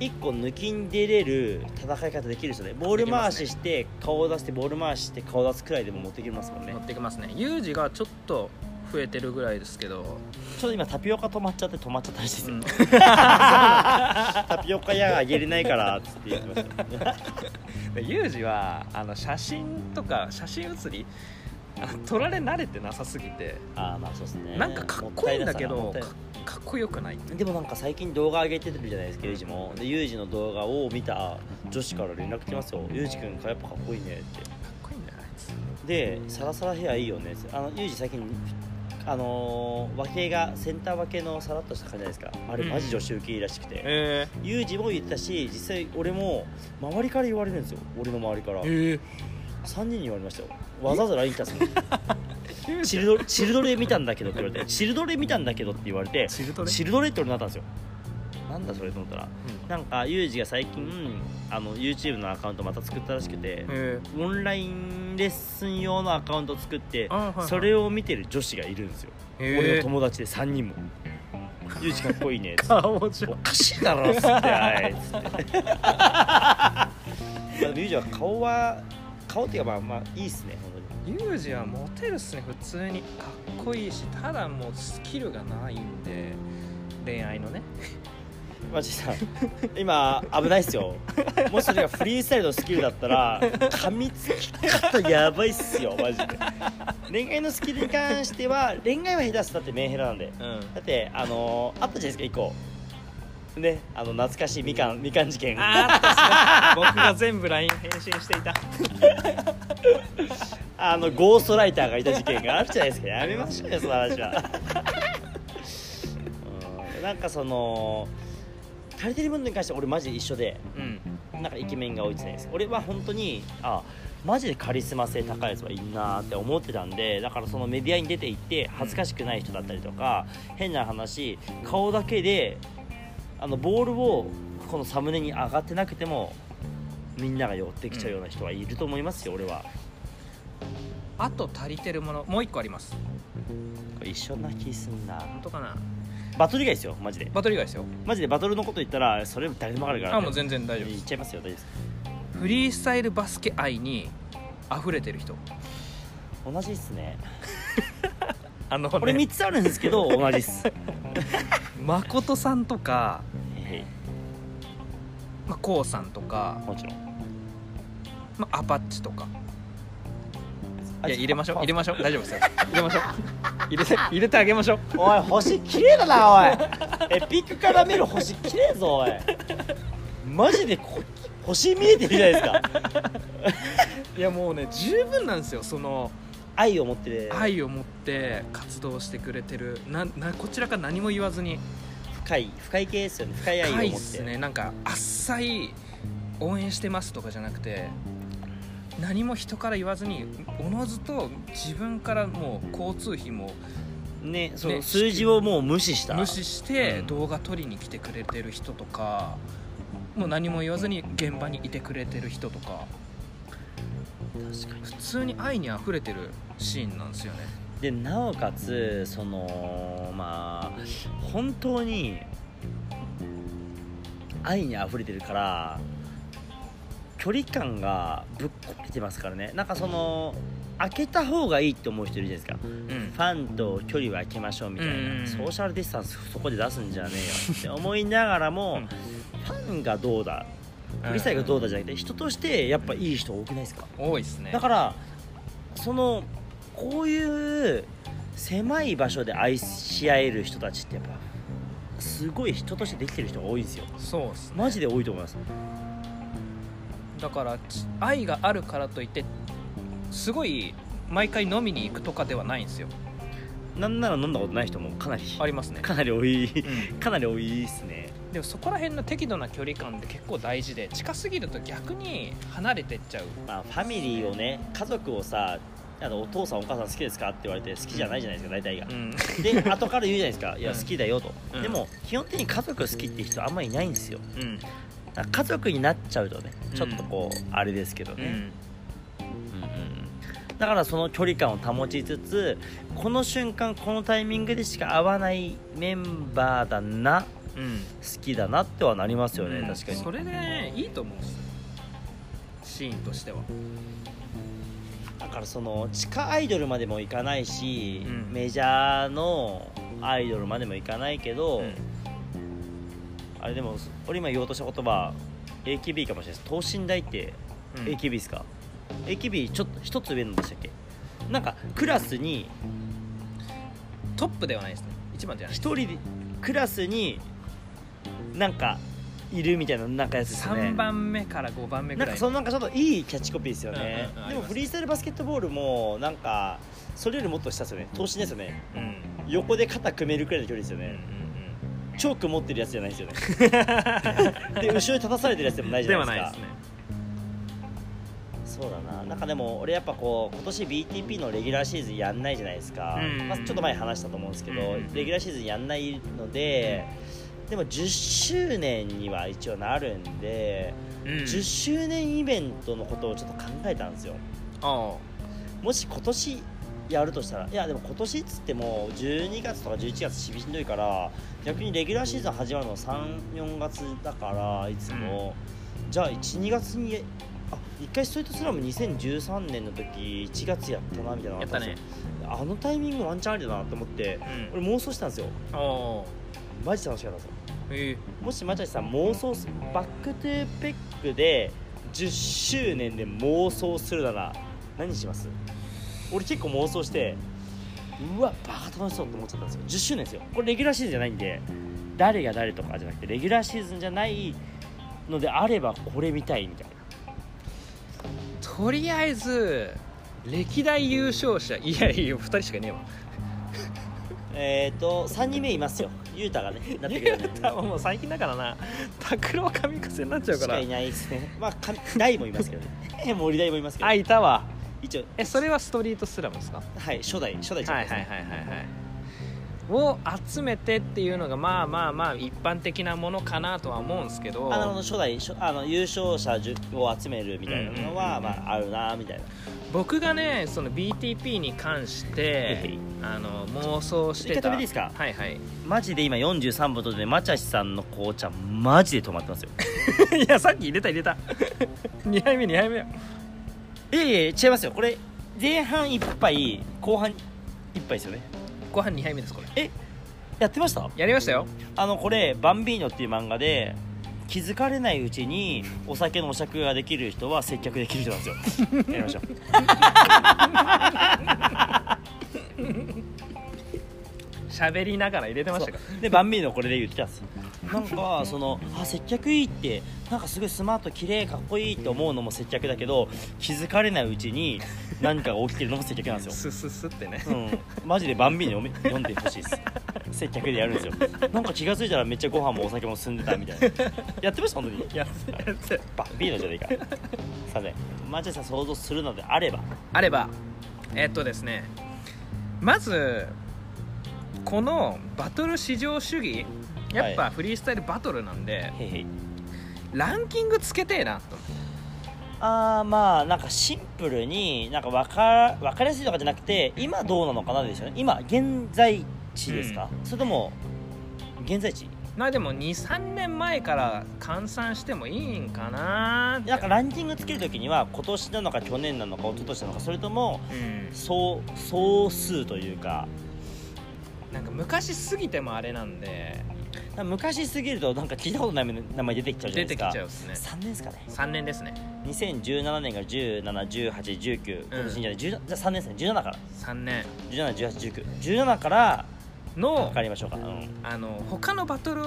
A: 一個抜きに出れる戦い方できる人ねボール回しして顔を出してボール回しして顔出すくらいでも持ってきますもんね。
B: 乗ってきますね。ユージがちょっと増えてるぐらいですけど、
A: ちょっと今タピオカ止まっちゃって止まっちゃったらしいですよ、
B: うん。
A: タピオカ屋があげれないからっつって言ってました。
B: でユージはあの写真とか写真写りあの撮られ慣れてなさすぎて。
A: ああまあそうですね。
B: なんかかっこいいんだけどかかっこよくない。
A: でもなんか最近動画上げてるじゃないですかユージも。でユージの動画を見た女子から連絡来ますよ。ユージ君やっぱかっこいいねって。
B: かっこいいんだよあいつ。
A: でサラサラヘアいいよねあのユージ最近あのー、分けがセンター分けのさらっとした感じじゃないですか。あれ
B: うん。
A: マジ女子受けいいらしくて、
B: え
A: ユージも言ってたし実際俺も周りから言われるんですよ。俺の周りから。
B: えー、
A: 3人に言われましたよわざわざ LINE 来たんですもん。
B: ユージ
A: チルドチルドレ見たんだけどって言われてチルドレ見たんだけどって言われて
B: チルドレ？
A: チルドレって俺になったんですよ。なんだそれと思ったら。
B: うん。
A: なんかユージが最近あの YouTube のアカウントまた作ったらしくて
B: え。
A: オンラインレッスン用のアカウント作って
B: あはいはい。
A: それを見てる女子がいるんですよ。俺の友達で3人も「ユージかっこいいね」つっておかしいだろっつってあいつって。ユージは顔は顔っていうかまあまあいいっすね本当に。
B: ユージはモテるっすね普通に。かっこいいしただもうスキルがないんで恋愛のね。
A: マジさ今危ないっすよ。もしそれがフリースタイルのスキルだったら噛みつき方やばいっすよマジで。恋愛のスキルに関しては恋愛は下手っす。だってメンヘラなんで。
B: うん。
A: だってあのーあったじゃないですか一個ねあの懐かしいみかんみかん事件。
B: あーあったっすね。僕が全部 LINE 返信していた。
A: あのゴーストライターがいた事件があるじゃないですか。やめましょうよその話は。うん。なんかその足りてる部分に関しては俺マジで一緒で
B: うん。
A: なんかイケメンが多いじゃないですか。俺は本当にあマジでカリスマ性高いやつはいいなって思ってたんでだからそのメディアに出て行って恥ずかしくない人だったりとか変な話顔だけであのボールをこのサムネに上がってなくてもみんなが寄ってきちゃうような人はいると思いますよ俺は。
B: あと足りてるものもう一個あります。
A: 一緒な気すんな。
B: 本当かな？
A: バトル以外ですよマジで。
B: バトル以外ですよ。
A: マジでバトルのこと言ったらそれ誰でも分かるから。
B: あもう全然大丈夫
A: 言っちゃいますよ大丈夫です。
B: フリースタイルバスケ愛に溢れてる人。
A: 同じっすね
B: あの
A: 俺
B: ね
A: 3つあるんですけど 同じっす。
B: 誠さんとか、まあ、こうさんとか、
A: もちろん。
B: まあ、アパッチとか。
A: あ
B: いや入れましょう。
A: あ
B: 入れましょう。大丈夫ですよ。入れましょう。入れて入れてあげましょう。
A: おい星綺麗だなおい。エピックから見る星綺麗ぞおい。マジでこ星見えてるじゃないですか。
B: いやもうね十分なんですよ。その
A: 愛を持ってる
B: 愛を持って活動してくれてる。ななこちらから何も言わずに。
A: 深い深い系ですよね。深い愛を持って。
B: 深いっすね。なんかあっさい応援してますとかじゃなくて何も人から言わずにおのずと自分からもう交通費も
A: ねその
B: ね
A: 数字をもう無視した。
B: 無視して
A: うん。
B: 動画撮りに来てくれてる人とかもう何も言わずに現場にいてくれてる人とか普通に愛にあふれてるシーンなんですよね。
A: でなおかつそのまあ本当に愛にあふれてるから距離感がぶっこけてますからね。なんかその開けた方がいいって思う人いるじゃないですか。
B: うん。
A: ファンと距離を空けましょうみたいな、
B: うん
A: ソーシャルディスタンスそこで出すんじゃねえよって思いながらも、ファンがどうだフリースタイルがどうだじゃなくて人としてやっぱいい人多くないですか？
B: 多いですね。
A: だからそのこういう狭い場所で愛し合える人たちってやっぱすごい人としてできてる人が多いんですよ。
B: そうっすね。
A: マジで多いと思います。
B: だからち愛があるからといってすごい毎回飲みに行くとかではないんですよ。
A: なんなら飲んだことない人もかなり
B: ありますね、
A: かなり多い
B: うん。
A: かなり多いですね
B: でもそこら辺の適度な距離感って結構大事で近すぎると逆に離れてっちゃう。
A: まあファミリーをね家族をさあのお父さんお母さん好きですかって言われて好きじゃないじゃないですか大体が。
B: うん。
A: で 後から言うじゃないですか。いや
B: うん。
A: 好きだよと、
B: うん。
A: でも基本的に家族好きって人あんまりいないんですよ。
B: うん。
A: 家族になっちゃうとねちょっとこう、あれですけどね、だからその距離感を保ちつつこの瞬間このタイミングでしか会わないメンバーだな
B: うん
A: 好きだなってはなりますよね、
B: うん。
A: 確かに。
B: それでねいいと思うんですよシーンとしては。
A: だからその地下アイドルまでもいかないし、
B: うん。
A: メジャーのアイドルまでもいかないけど、
B: うん。
A: あれでも俺今言おうとした言葉 AKB かもしれないです。等身大って
B: うん。
A: AKB ですか、AKB ちょっと一つ上のでしたっけ？なんかクラスに
B: トップではないですね。一番じゃない
A: 一人でクラスになんかいるみたいななんかやつですよね。
B: 3番目から5番目ぐ
A: なん
B: らい
A: かそのなんかちょっといいキャッチコピーですよね、
B: うんうんうん。
A: でもフリースタイルバスケットボールもなんかそれよりもっと下ですよね。等身ですよね
B: うん
A: 横で肩組めるくらいの距離ですよ
B: うんうん
A: ね、チョーク持ってるやつじゃないですよね。で後ろに立たされてるやつでもない
B: うん
A: じゃないですか。
B: ではないですね。
A: そうだな。なんかでも俺やっぱこう今年 BTP のレギュラーシーズンやんないじゃないですか、
B: うん
A: まあ、ちょっと前に話したと思うんですけど、
B: うん。
A: レギュラーシーズンやんないのででも10周年には一応なるんで、
B: うん。
A: 10周年イベントのことをちょっと考えたんですよ。
B: あ
A: もし今年やるとしたらいやでも今年っつっても12月とか11月しんどいから逆にレギュラーシーズン始まるの34月だからいつも、じゃあ12月にあ一回ストリートスラム2013年の時1月やったなみたいなの
B: やったね。
A: あのタイミングワンチャンありだなと思って
B: うん。
A: 俺妄想したんですよ。
B: ああ。
A: マジ楽しかったんですよ
B: え
A: もしマチャチさん妄想すバックトゥーペックで10周年で妄想するなら何します？俺結構妄想してうわバカ楽しそうって思っちゃったんですよ。10周年ですよ。これレギュラーシーズンじゃないんで誰が誰とかじゃなくてレギュラーシーズンじゃないのであればこれ見たいみたいな。
B: とりあえず歴代優勝者いやいや2人しかいねえわ。
A: えっ、ー、と3人目いますよ雄太がね なってくるよね。
B: 多分もう最近だからな。拓郎神風になっちゃうから。
A: しかいないですね。まあか大もいますけどね。森大もいますけど。
B: あいたわ。
A: 一応。
B: えそれはストリートスラムですか？
A: はい初代初代チャンピオンですね、
B: はいはいはいはいはいを集めてっていうのがまあまあまあ一般的なものかなとは思うんですけど。
A: あの初代初あの優勝者10を集めるみたいなのは、
B: うんうんうんうん
A: まあ、あるなみたいな。
B: 僕がねその BTP に関してあの妄想してた。
A: 一回止めていいですか？
B: はいはい。
A: マジで今43分とでマチャシさんの紅茶マジで止まってますよ。
B: いやさっき入れた入れた。2杯目2杯目。
A: いやいや違いますよ。これ前半1杯後半1杯ですよね
B: ご飯2杯目ですこれ。
A: やってました？
B: やりましたよ。
A: あのこれ「バンビーノ」っていう漫画で気づかれないうちにお酒のお酌ができる人は接客できる人なんですよ。やりましょう。
B: 喋りながら入れてましたか？
A: でバンビーノこれで言ってたんですなんかそのあ接客いいってなんかすごいスマート綺麗かっこいいって思うのも接客だけど気づかれないうちに何かが起きてるのも接客なんですよ。
B: スススってね。
A: うん、マジでバンビーノ読め読んでほしいです。接客でやるんですよ。なんか気が付いたらめっちゃご飯もお酒も進んでたみたいな。やってました本当に。
B: やってやって
A: バンビーノじゃないかすいません。マジでさん想像するのであれば。
B: あれば。えっとですね。まずこのバトル至上主義やっぱフリースタイルバトルなんで、
A: へい
B: ランキングつけてえなと
A: あーまあなんかシンプルになんか分か分かりやすいとかじゃなくて今どうなのかなですよね。今現在地ですか、それとも現在地？
B: まあでも23年前から換算してもいいんかなって。
A: なんかランキングつけるときには今年なのか去年なのか一昨年なのかそれとも
B: うん。
A: 総総数というか。
B: なんか昔すぎてもあれなんで
A: 昔すぎるとなんか聞いたことない名前出てきちゃうじゃ
B: 出
A: ないですか。
B: てきちゃうっすね。
A: 3年ですかね。
B: 3年ですね。
A: 2017年が171819今年じゃない、10じゃあ3年ですね。17から。
B: 3年。
A: 17181917から。
B: の
A: 測りましょうか、うん。
B: あの他のバトル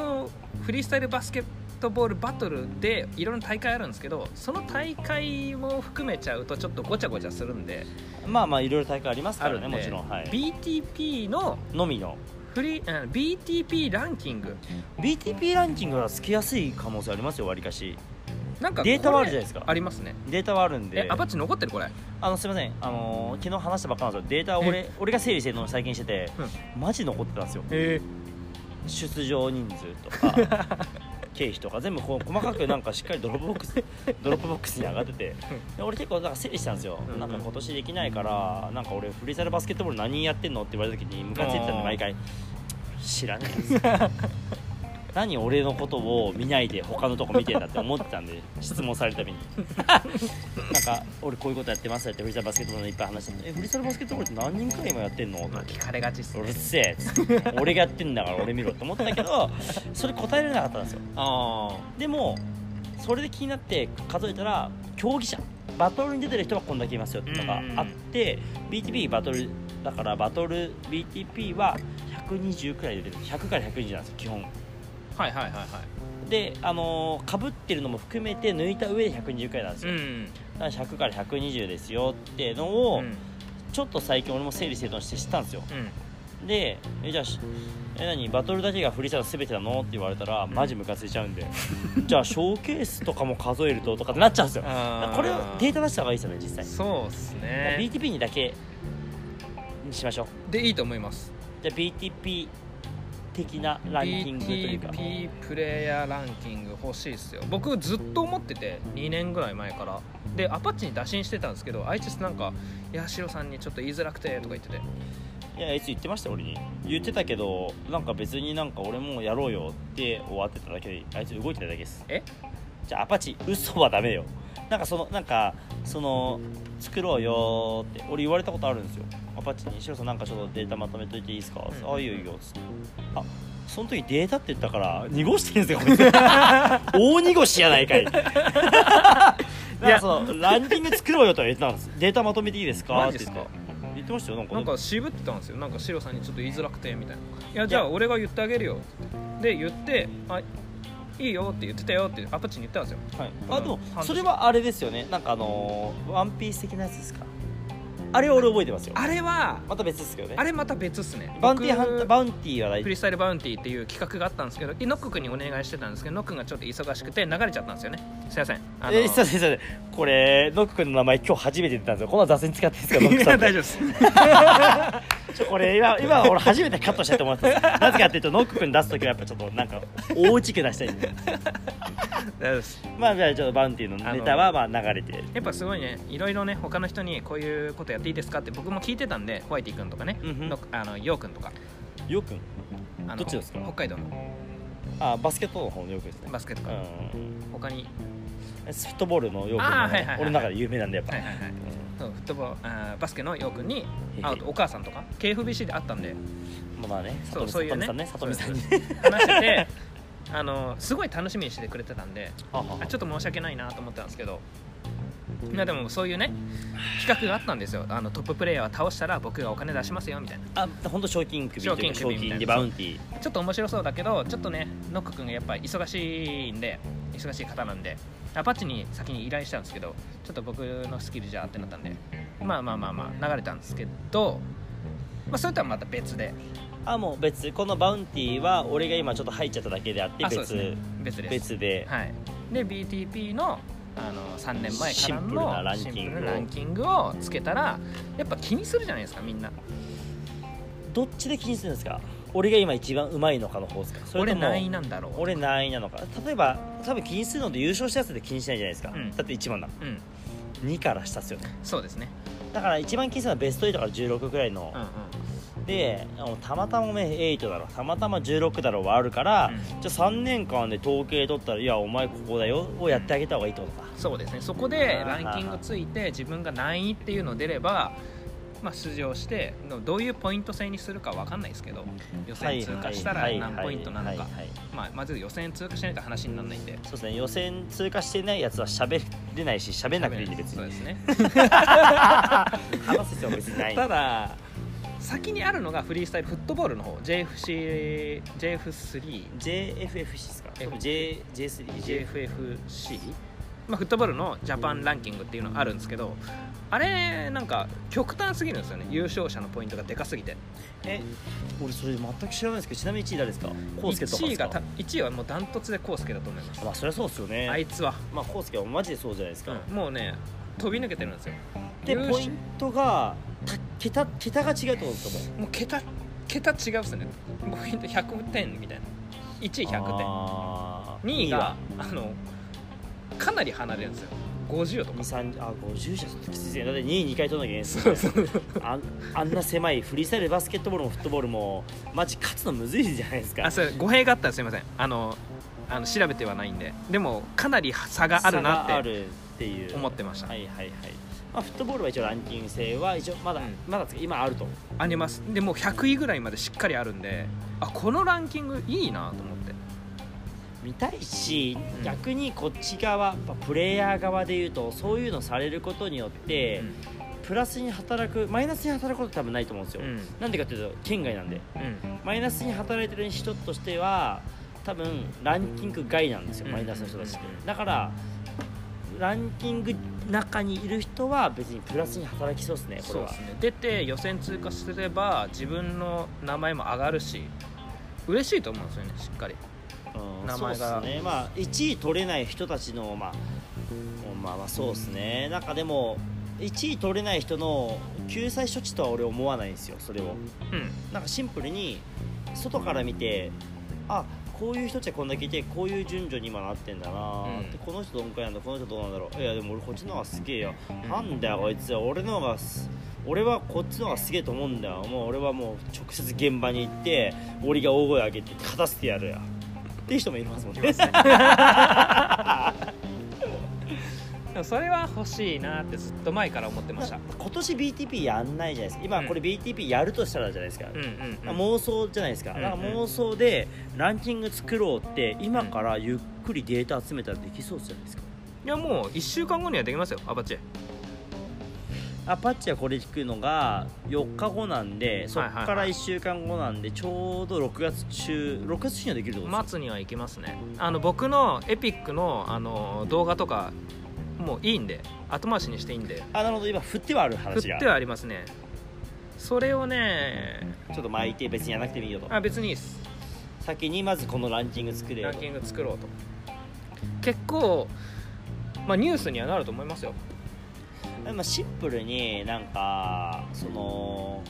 B: フリースタイルバスケットボールバトルでいろんな大会あるんですけどその大会も含めちゃうとちょっとごちゃごちゃするんで。
A: まあまあいろいろ大会ありますからねもちろん、はい、
B: BTP の
A: のみの
B: フリーうん BTP ランキング。
A: BTP ランキングはつけやすい可能性ありますよわりかし。
B: なんか
A: データはあるじゃないですか。
B: ありますね。
A: データはあるんで。
B: えアパッチ残ってるこれ。
A: あのすみません。あのー昨日話したばっかなんですよ。データを俺俺が整理してるのを最近してて、マジ残ってたんですよ。
B: え。
A: 出場人数とか 経費とか全部こう細かくなんかしっかりドロップボックス ドロップボックスに上がってて。で俺結構なんか整理したんですよ、
B: うん
A: なんか今年できないからなんか俺フリースタイルバスケットボール何やってんのって言われた時にムカついてたんで毎回。知らねえやつ何俺のことを見ないで他のとこ見てんだって思ってたんで 質問されるたびに。なんか俺こういうことやってますってフリースタイルバスケットボールのいっぱい話しててえフリースタイルバスケットボールって何人くらい今やってんの？と
B: まあ聞かれがちっす
A: うる
B: ね
A: せえ俺がやってんだから俺見ろって思ったけど それ答えられなかったんですよ。
B: あ
A: でもそれで気になって数えたら競技者。バトルに出てる人はこんだけいますよとかあって BTP バトルだからバトル BTP は120くらい出てる。100から120なんですよ基本。
B: あはいはいはいはい。
A: であのかぶってるのも含めて抜いた上で120くらいなんですよ、
B: うん。
A: だから100から120ですよっていうのを、
B: うん。
A: ちょっと最近俺も整理整頓して知ったんですよ。
B: うん。
A: でえじゃあしえ何バトルだけがフリースタイル全てなの？って言われたらマジムカついちゃうんで。じゃあショーケースとかも数えるととかってなっちゃうんですよ。これをデータ出した方がいいですよね実際、
B: そうっすね。
A: BTP にだけにしましょう。
B: でいいと思います。
A: じゃあ BTP 的なランキングというか。
B: BTP プレイヤーランキング欲しいっすよ。僕ずっと思ってて2年ぐらい前から。でアパッチに打診してたんですけどあいつなんか「いやシロさんにちょっと言いづらくて」とか言ってて。
A: いやあいつ言ってました俺に。言ってたけどなんか別になんか俺もやろうよって終わってただけであいつ動いてただけです。
B: え？
A: じゃあアパチ嘘はダメよ。なんかそのなんかその作ろうよって俺言われたことあるんですよアパッチに「シロさんなんかちょっとデータまとめといていいですか?」
B: うん。
A: あいいよいいよ」つってあその時データって言ったから濁してるんですよ 大濁しやないかい。いや。そのランキング作ろうよとは言ってたんです。データまとめていいですか？
B: っ
A: て言って。言ってましたよなんか。
B: なんか渋ってたんですよ。なんかシロさんにちょっと言いづらくてみたいな「いやじゃあ俺が言ってあげるよ」で言って「あいいよ」って言ってたよってアパッチに言ったんですよ。
A: はい、あでもそれはあれですよね。なんかあのーワンピース的なやつですか？あれ俺覚えてますよ。
B: あれは
A: また別ですけどね。
B: あれまた別っすね。
A: バウンティーハンター
B: 僕
A: バウンティーは大
B: フリースタイルバウンティーっていう企画があったんですけどノック君にお願いしてたんですけどノック君がちょっと忙しくて流れちゃったんですよね。すいません。あの
A: えー、すいませんすいません。これノック君の名前今日初めて出たんですよ。こんな雑に使っていいですか？ノック
B: い
A: さん
B: や大丈夫です。
A: ちょこれ今今俺初めてカットしたいと思ってます。なぜかっていうとノック君出す時はやっぱちょっとなんか大きく出したいんで。まあじゃあちょっとバウンティーのネタはまあ流れて。
B: やっぱすごいねいろいろね他の人にこういうことやっていいですかって僕も聞いてたんでホワイティ君とかね、
A: うんうん。
B: のあのヨウ君とか。
A: よくん
B: あの
A: どっちですか？
B: 北海道の。
A: あバスケットの方のよくですね。
B: バスケとか、
A: うん
B: 他に？
A: フットボールのよくんの
B: あーはいはいはい
A: 俺の中で有名なんでやっぱ、
B: はいはいはい。そうフットボールあーバスケのヨウ君に
A: へへ。
B: あとお母さんとか KFBC で会ったんで。
A: まあまあね
B: そうそういうね。
A: さんね里見さんね
B: 話しててあのすごい楽しみにしてくれてたんで
A: あ
B: ちょっと申し訳ないなと思ったんですけどいやでもそういうね企画があったんですよ。あのトッププレイヤーを倒したら僕がお金出しますよみたいな。
A: あ本当賞金首というか
B: 賞金首みた
A: でバウンティー。
B: ちょっと面白そうだけどちょっとねノック君がやっぱり忙しいんで忙しい方なんでアパッチに先に依頼したんですけどちょっと僕のスキルじゃってなったんでまあまあまあまあ流れたんですけど、まあ、それとはまた別で。
A: あもう別。このバウンティーは俺が今ちょっと入っちゃっただけであって別
B: あそうですね。別。です。
A: 別で。
B: はい、で BTP のあの3年前から
A: シンプルな
B: の
A: ランキングを。
B: シンプルなランキングをつけたらやっぱ気にするじゃないですかみんな。
A: どっちで気にするんですか？俺が今一番うまいのかの方ですか？それ
B: 俺何位なんだろう
A: 俺何位なのか？例えば多分気にするので優勝したやつで気にしないじゃないですか、
B: うん。
A: だって1番だ。
B: うん。
A: 2から下っすよね。
B: そうですね。
A: だから一番気にするのはベスト8から16くらいの
B: うん、うん
A: でたまたまね8だろ。たまたま16だろはあるから、
B: うん。
A: じゃあ3年間で統計取ったらいやお前ここだよをやってあげた方がいいってことか、
B: そうですね。そこでランキングついて自分が何位っていうの出れば、まあ、出場してどういうポイント制にするかわかんないですけど予選通過したら
A: はい
B: 何ポイントなのか。まあまず予選通過しないと話にならないんで。
A: そうですね。予選通過してないやつは喋れないし喋んなくていいんで別に。
B: そうですね。
A: 話す必要は別にない。
B: ただ先にあるのがフリースタイルフットボールの方。JFC JF3
A: JFFC ですか
B: ？F
A: J J3
B: JFFC、まあ、フットボールのジャパンランキングっていうのあるんですけどあれなんか極端すぎるんですよね。優勝者のポイントがでかすぎて。
A: え俺それ全く知らないですけどちなみに1位誰ですか？コウスケとか
B: 1
A: ですか？
B: 位がた1位はもうダントツでコウスケだと思います。
A: まあそりゃそうですよね。
B: あいつは、
A: まあコウスケはマジでそうじゃないですか、
B: うん。もうね飛び抜けてるんですよ。
A: でポイントがた桁桁が違うってことですかもう。
B: もう桁桁違うっすね。ポイント100点みたいな。1位100点
A: あー。
B: 2位があのかなり離れるんですよ。50とか。
A: 23あ50じゃちょっときついですね。だって2位2回取らなきゃいけないですよねあんあんな狭いフリースタイルバスケットボールもフットボールもマジ勝つのむずいじゃないですか。
B: あそれ語弊があったらすいません。あのあの調べてはないんで。でもかなり差があるなって
A: 差があるっていう。
B: 思ってました、
A: はいはいはい、まあ、フットボールは一応ランキング制は一応まだ、
B: うん。
A: まだ今あると。
B: あります。でもう100位ぐらいまでしっかりあるんであこのランキングいいなと思って。
A: 見たいし、
B: うん。
A: 逆にこっち側やっぱプレイヤー側でいうとそういうのされることによって、プラスに働くマイナスに働くこと多分ないと思うんですよ、
B: うん。
A: なんでかっていうと県外なんで。
B: うん。
A: マイナスに働いてる人としては多分ランキング外なんですよ、
B: うん。
A: マイナスの人たちって。
B: うん。
A: だからランキング中にいる人は別にプラスに働きそうですねこれは。
B: ね出て予選通過すれば自分の名前も上がるし嬉しいと思うんですよねしっかり。
A: うん
B: 名前が。
A: ね。まあ1位取れない人たちのまあまあまあそうですね。なんかでも1位取れない人の救済処置とは俺思わないんですよそれを。
B: うん。
A: なんかシンプルに外から見てあこういう人たちはこんだけいてこういう順序に今なってんだなーって、この人どんくらいなんだこの人どうなんだろう。いやでも俺こっちの方がすげえよ、
B: うん。
A: なんだよこいつ俺の方がす俺はこっちの方がすげえと思うんだよ。もう俺はもう直接現場に行って俺が大声上げて勝たせてやるよ。っていう人もいますもんね
B: でもそれは欲しいなってずっと前から思ってました。
A: 今年 BTP やんないじゃないですか。今これ BTP やるとしたらじゃないですか、妄想じゃないですか。だか妄想でランキング作ろうって今からゆっくりデータ集めたらできそうじゃないですか。
B: いやもう1週間後にはできますよアパッチ
A: アパッチはこれ聞くのが4日後なんでそっ
B: はいはい。
A: から1週間後なんでちょうど6月中6月中にはできるってことです
B: 末には行きますね。あの僕のエピックのあの動画とかもういいんで後回しにしていいんで。
A: あなるほど。今振ってはある
B: 振
A: 話が。
B: ってはありますね。それをね
A: ちょっと巻いて別にやらなくてもいいよと。
B: あ別にいいです。
A: 先にまずこのランキング作れよと。
B: ランキング作ろうと。結構まあニュースにはなると思いますよ。
A: まあ、シンプルになんかその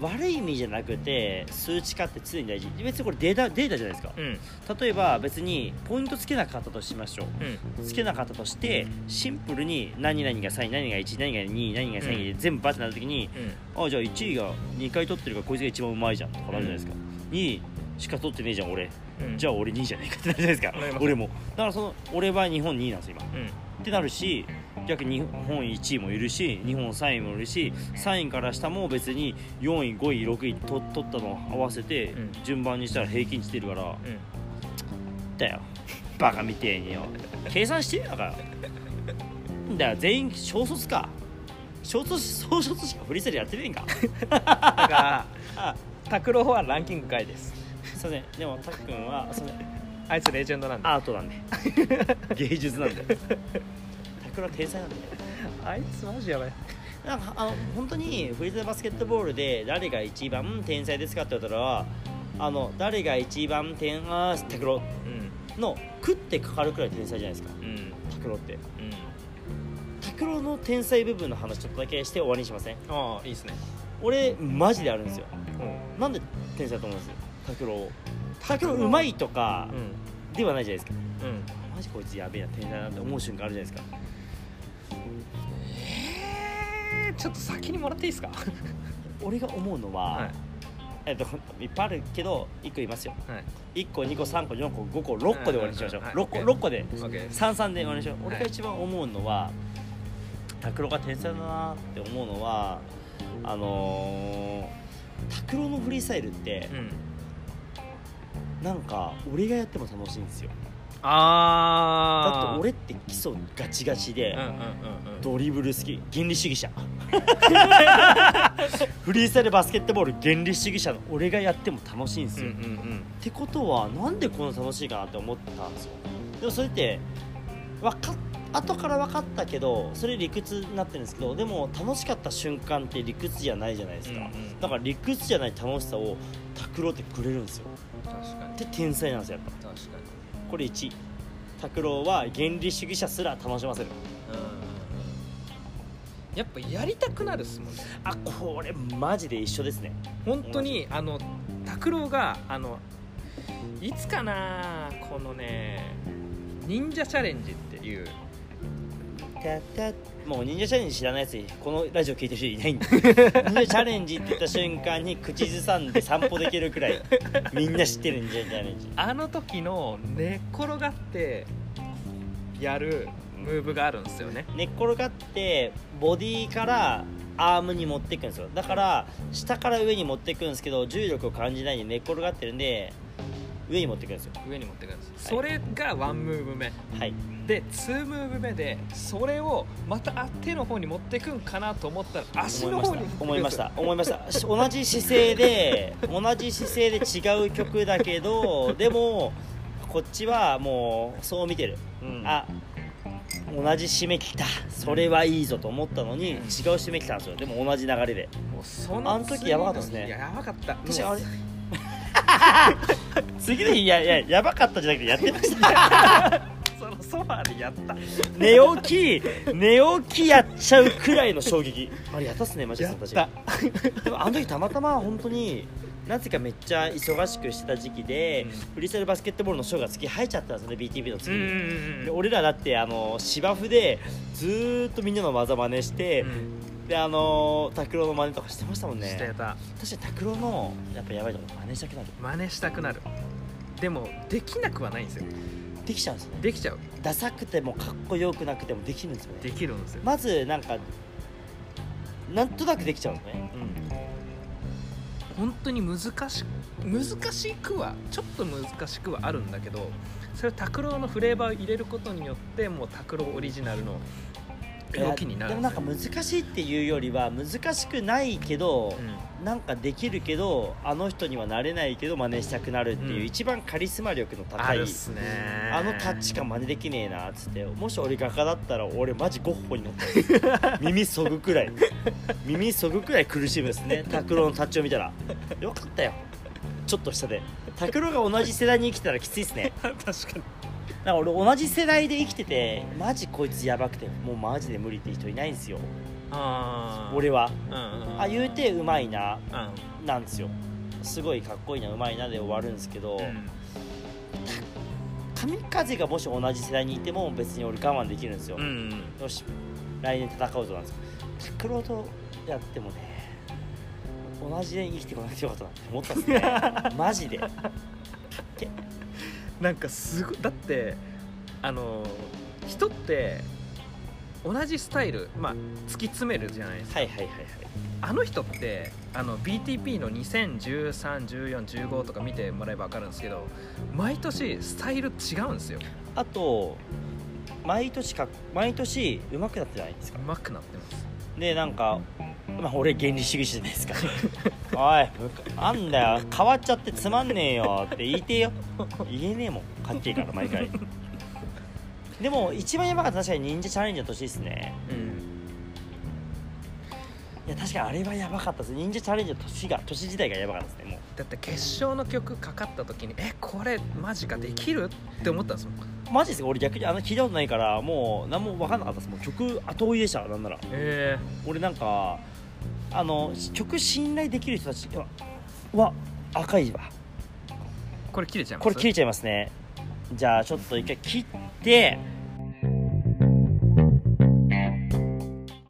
A: 悪い意味じゃなくて数値化って常に大事。別にこれデータデータじゃないですか。
B: うん。
A: 例えば別にポイントつけなかったとしましょう。
B: うん。
A: つけなかったとしてシンプルに何々が3位何が1位何が2位何が3位で全部バッてなった時に、あじゃあ1位が2回取ってるからこいつが一番うまいじゃんとかなるじゃないですか、2位しか取ってねえじゃん俺。
B: うん。
A: じゃあ俺2位じゃねえかってなるじゃないですか。俺も。だからその俺は日本2位なんですよ今。
B: うん。
A: ってなるし逆に日本1位もいるし日本3位もいるし3位から下も別に4位5位6位と取ったのを合わせて
B: うん。
A: 順番にしたら平均値出るから、
B: うん。
A: だよ。バカみてえによ。計算してんだからだよ。全員小卒か。小卒小卒しかフリースタイルやってねえんか。
B: だから
A: あ
B: 拓郎はランキング外です。
A: すいません。でもタク君はすいません。
B: あいつレジェンドなんだ。
A: アートなんで。芸術なんで天才なんで
B: あいつマジやばい。
A: なんかあの本当にフリースタイルバスケットボールで誰が一番天才ですかって言ったらあの誰が一番天あタクロ
B: うん
A: の食ってかかるくらい天才じゃないですか。
B: うん。
A: タクロって。
B: うん。
A: タクロの天才部分の話ちょっとだけして終わりにしません？
B: ああいいっすね。
A: 俺マジであるんですよ。
B: うん。
A: なんで天才だと思うんです？よタクロをタクロうまいとかではないじゃないですか。
B: うん。
A: マジこいつやべえな天才だなって思う瞬間あるじゃないですか
B: ちょっと先にもらっていいですか？
A: 俺が思うのは、
B: はい。
A: えっと、いっぱいあるけど1個言いますよ。
B: はい。
A: 1個2個3個4個5個6個で終わりにしましょう、
B: はい
A: 6個
B: OK
A: 6個で。
B: OK です
A: 33で終わりにしましょう、
B: はい。
A: 俺が一番思うのは拓郎が天才だなって思うのはあのー、拓郎のフリースタイルって
B: うん。
A: なんか俺がやっても楽しいんですよ
B: ああ
A: だって俺って基礎ガチガチで、ドリブル好き。原理主義者。フリースタイルバスケットボール原理主義者の俺がやっても楽しいんですよ、ってことはなんでこんな楽しいかなって思ったんですよ。でもそれってわかっ後から分かったけどそれ理屈になってるんですけどでも楽しかった瞬間って理屈じゃないじゃないですか、
B: うんうん。
A: だから理屈じゃない楽しさを拓郎ってくれるんですよ。
B: 確かに。
A: で天才なんですよやっぱ。
B: 確かに
A: これ1拓郎は原理主義者すら楽しませる。
B: やっぱやりたくなるっすもんね。
A: あこれマジで一緒ですね。
B: 本当にあの拓郎があのいつかなこのね忍者チャレンジっていう
A: もう忍者チャレンジ知らないやつこのラジオ聞いてる人いないんで。忍者チャレンジって言った瞬間に口ずさんで散歩できるくらいみんな知ってる忍者チャレンジ。
B: あの時の寝っ転がってやるムーブがあるんですよね。
A: 寝っ転がってボディからアームに持っていくんですよ。だから下から上に持っていくんですけど重力を感じないで寝っ転がってるんで上に持っていくんですよ。
B: 上に持ってくるんです、
A: はい。
B: それがワンムーブ目。
A: はい
B: で2ムーブ目でそれをまた手の方に持ってくんかなと思ったら足の方に
A: 思いました。思いました。し同じ姿勢で同じ姿勢で違う曲だけどでもこっちはもうそう見てる、
B: うん。
A: あ同じ締め切った。それはいいぞと思ったのに違う締め切ったんですよ。でも同じ流れで。
B: もうそ
A: あの時やばかったですね。
B: いややばかった。
A: 私あれ 次の日いやいややばかったじゃなくてやってました
B: ソファーでやった。
A: 寝起き寝起きやっちゃうくらいの衝撃。あれやったっすねマジで
B: やった。
A: 時でもあの時たまたま本当になぜかめっちゃ忙しくしてた時期で、
B: うん。
A: フリースタイルバスケットボールのショーが月入っちゃったんですよね BTV の月に、
B: ん
A: で俺らだってあの芝生でずーっとみんなの技真似して、であの拓郎の真似とかしてましたもんね。
B: してた。
A: 確かに拓郎のやっぱやばいとこ真似したくなる。
B: 真似したくなる。でもできなくはないんですよ
A: できちゃうんですよ。ね
B: できちゃう。
A: ダサくてもかっこよくなくてもできるんですよね。
B: できるんですよ、
A: まずなんかなんとなくできちゃうんですね。
B: うん、本当に難し難しくはちょっと難しくはあるんだけどそれを拓郎のフレーバーを入れることによってもう拓郎オリジナルの動きになる
A: でもなんか難しいっていうよりは難しくないけど、なんかできるけどあの人にはなれないけど真似したくなるっていう、
B: うん。
A: 一番カリスマ力の高い
B: あるっすね。
A: あのタッチ感真似できねえなっつってもし俺画家だったら俺マジゴッホになった 耳そぐくらい。耳そぐくらい苦しむですね。拓郎のタッチを見たら。よかったよ。ちょっと下で。拓郎が同じ世代に生きてたらきついっすね。
B: 確かに
A: なんか俺同じ世代で生きててマジこいつやばくてもうマジで無理って人いないんですよ。俺は。
B: うんうんうん。
A: あ言うてうまいな
B: うん。
A: なんですよ。すごいかっこいいなうまいなで終わるんですけど、
B: うん。
A: 神風がもし同じ世代にいても別に俺我慢できるんですよ、
B: うん
A: よし来年戦うぞなんですよ。拓郎とやってもね同じ年生きてこなくてよかったなって思ったんですね。マジで
B: なんかすごいだってあの人って同じスタイルまあ突き詰めるじゃないですか。
A: はいはいはいはい。
B: あの人ってあの BTP の20131415とか見てもらえば分かるんですけど毎年スタイル違うんですよ。
A: あと毎年か毎年上手くなってないですか？
B: うまくなってます。
A: でなんか、まあ、俺原理主義者じゃないですか。おいむかあんだよ。変わっちゃってつまんねえよ。って言いてえよ。言えねえもん。かっけえから毎回。でも一番やばかった確かに忍者チャレンジの年ですね。
B: うん。
A: いや確かにあれはやばかったです。忍者チャレンジの年が年自体がやばかったですねも
B: だって決勝の曲かかった時にえこれマジかできる？って思ったんですもん。
A: うマジですか？俺逆にあの聞いたことないからもう何も分かんなかったです。もう曲後追いでしたなんなら。
B: え。
A: 俺なんかあの曲信頼できる人たちはは赤いわ。
B: これ切れちゃいます？
A: これ切れちゃいますね。じゃあちょっと一回切って